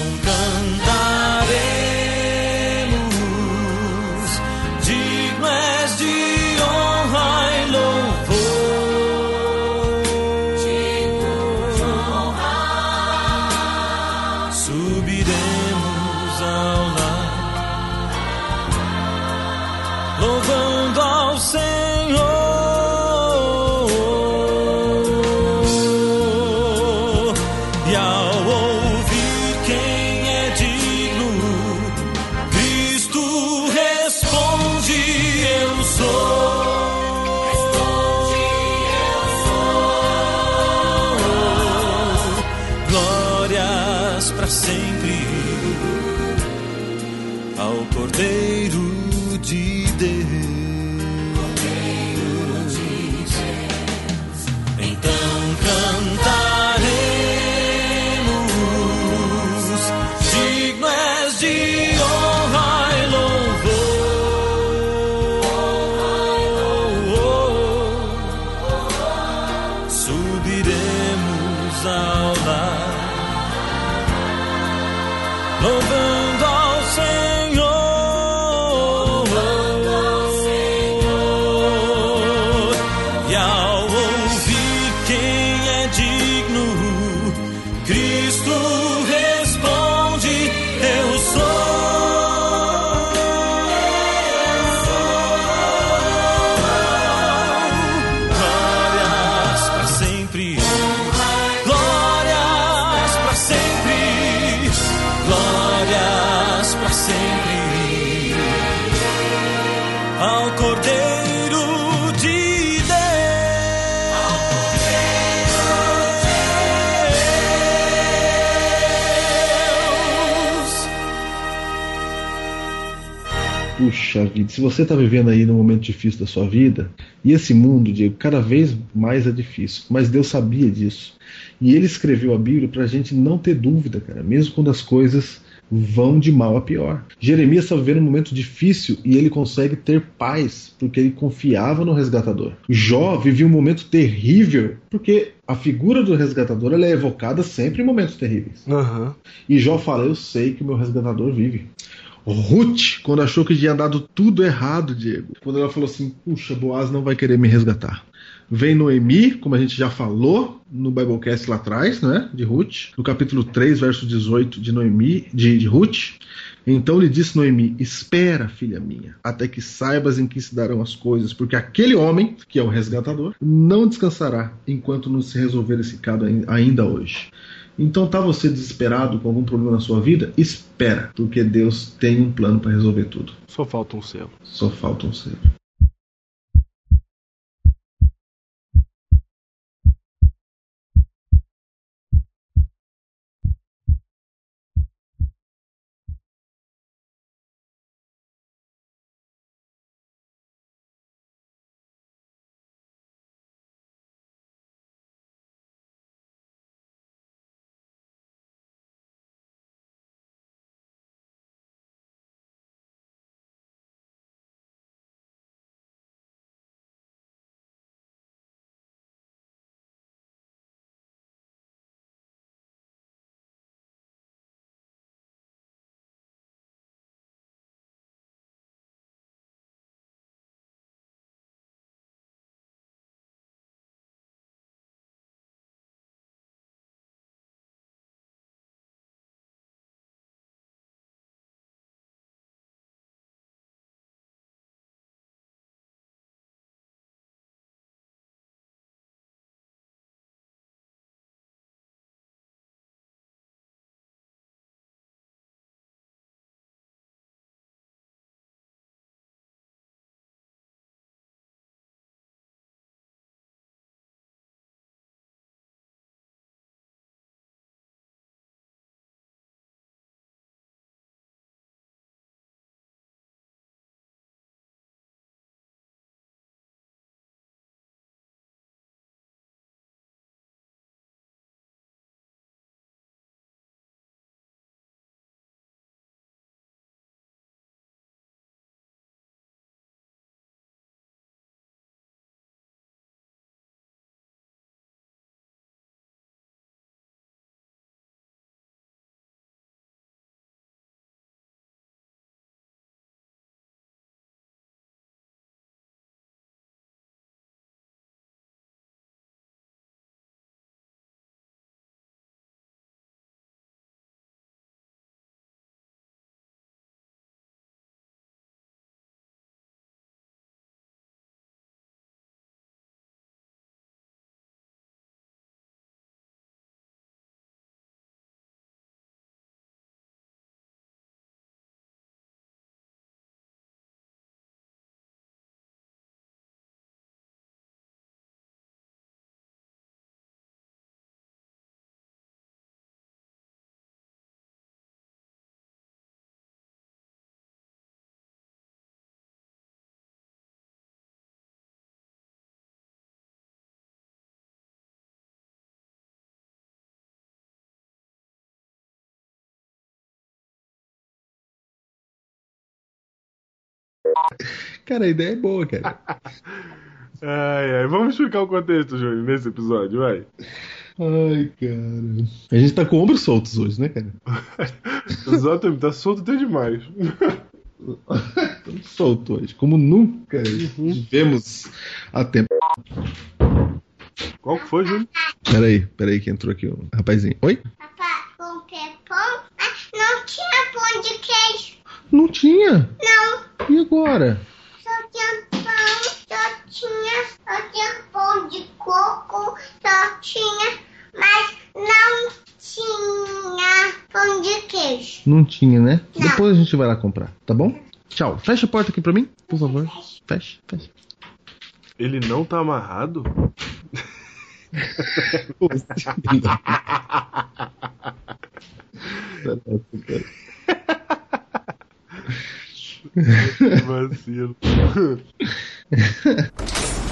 Speaker 3: vida, se você tá vivendo aí num momento difícil da sua vida, e esse mundo, Diego, cada vez mais é difícil, mas Deus sabia disso. E ele escreveu a Bíblia pra gente não ter dúvida, cara, mesmo quando as coisas vão de mal a pior. Jeremias está vivendo um momento difícil e ele consegue ter paz porque ele confiava no resgatador. Jó vivia um momento terrível porque a figura do resgatador é evocada sempre em momentos terríveis.
Speaker 2: Aham.
Speaker 3: E Jó fala: Eu sei que o meu resgatador vive. Ruth, quando achou que tinha dado tudo errado, Diego, quando ela falou assim: Puxa, Boaz não vai querer me resgatar. Vem Noemi, como a gente já falou no Biblecast lá atrás, né? De Ruth, no capítulo 3, verso 18 de Noemi, de, de Ruth. Então lhe disse Noemi: Espera, filha minha, até que saibas em que se darão as coisas, porque aquele homem, que é o resgatador, não descansará enquanto não se resolver esse caso ai- ainda hoje. Então tá você desesperado com algum problema na sua vida? Espera, porque Deus tem um plano para resolver tudo.
Speaker 2: Só falta um selo.
Speaker 3: Só falta um ser. Cara, a ideia é boa, cara.
Speaker 2: Ai, ai. Vamos explicar o contexto, Júnior, nesse episódio, vai.
Speaker 3: Ai, cara. A gente tá com ombros soltos hoje, né, cara?
Speaker 2: Exatamente, tá solto até demais.
Speaker 3: Estamos soltos hoje, como nunca vivemos há tempo.
Speaker 2: Qual que foi, Júnior?
Speaker 3: Peraí, peraí que entrou aqui um rapazinho. Oi?
Speaker 7: Papá, com que pão? Ah, não tinha pão de queijo.
Speaker 3: Não tinha.
Speaker 7: Não,
Speaker 3: E agora?
Speaker 7: só tinha pão, só tinha, só tinha pão de coco, só tinha, mas não tinha pão de queijo.
Speaker 3: Não tinha, né?
Speaker 7: Não.
Speaker 3: Depois a gente vai lá comprar, tá bom? Tchau. Fecha a porta aqui pra mim, por favor. Fecha, fecha.
Speaker 2: Ele não tá amarrado? Que vacilo.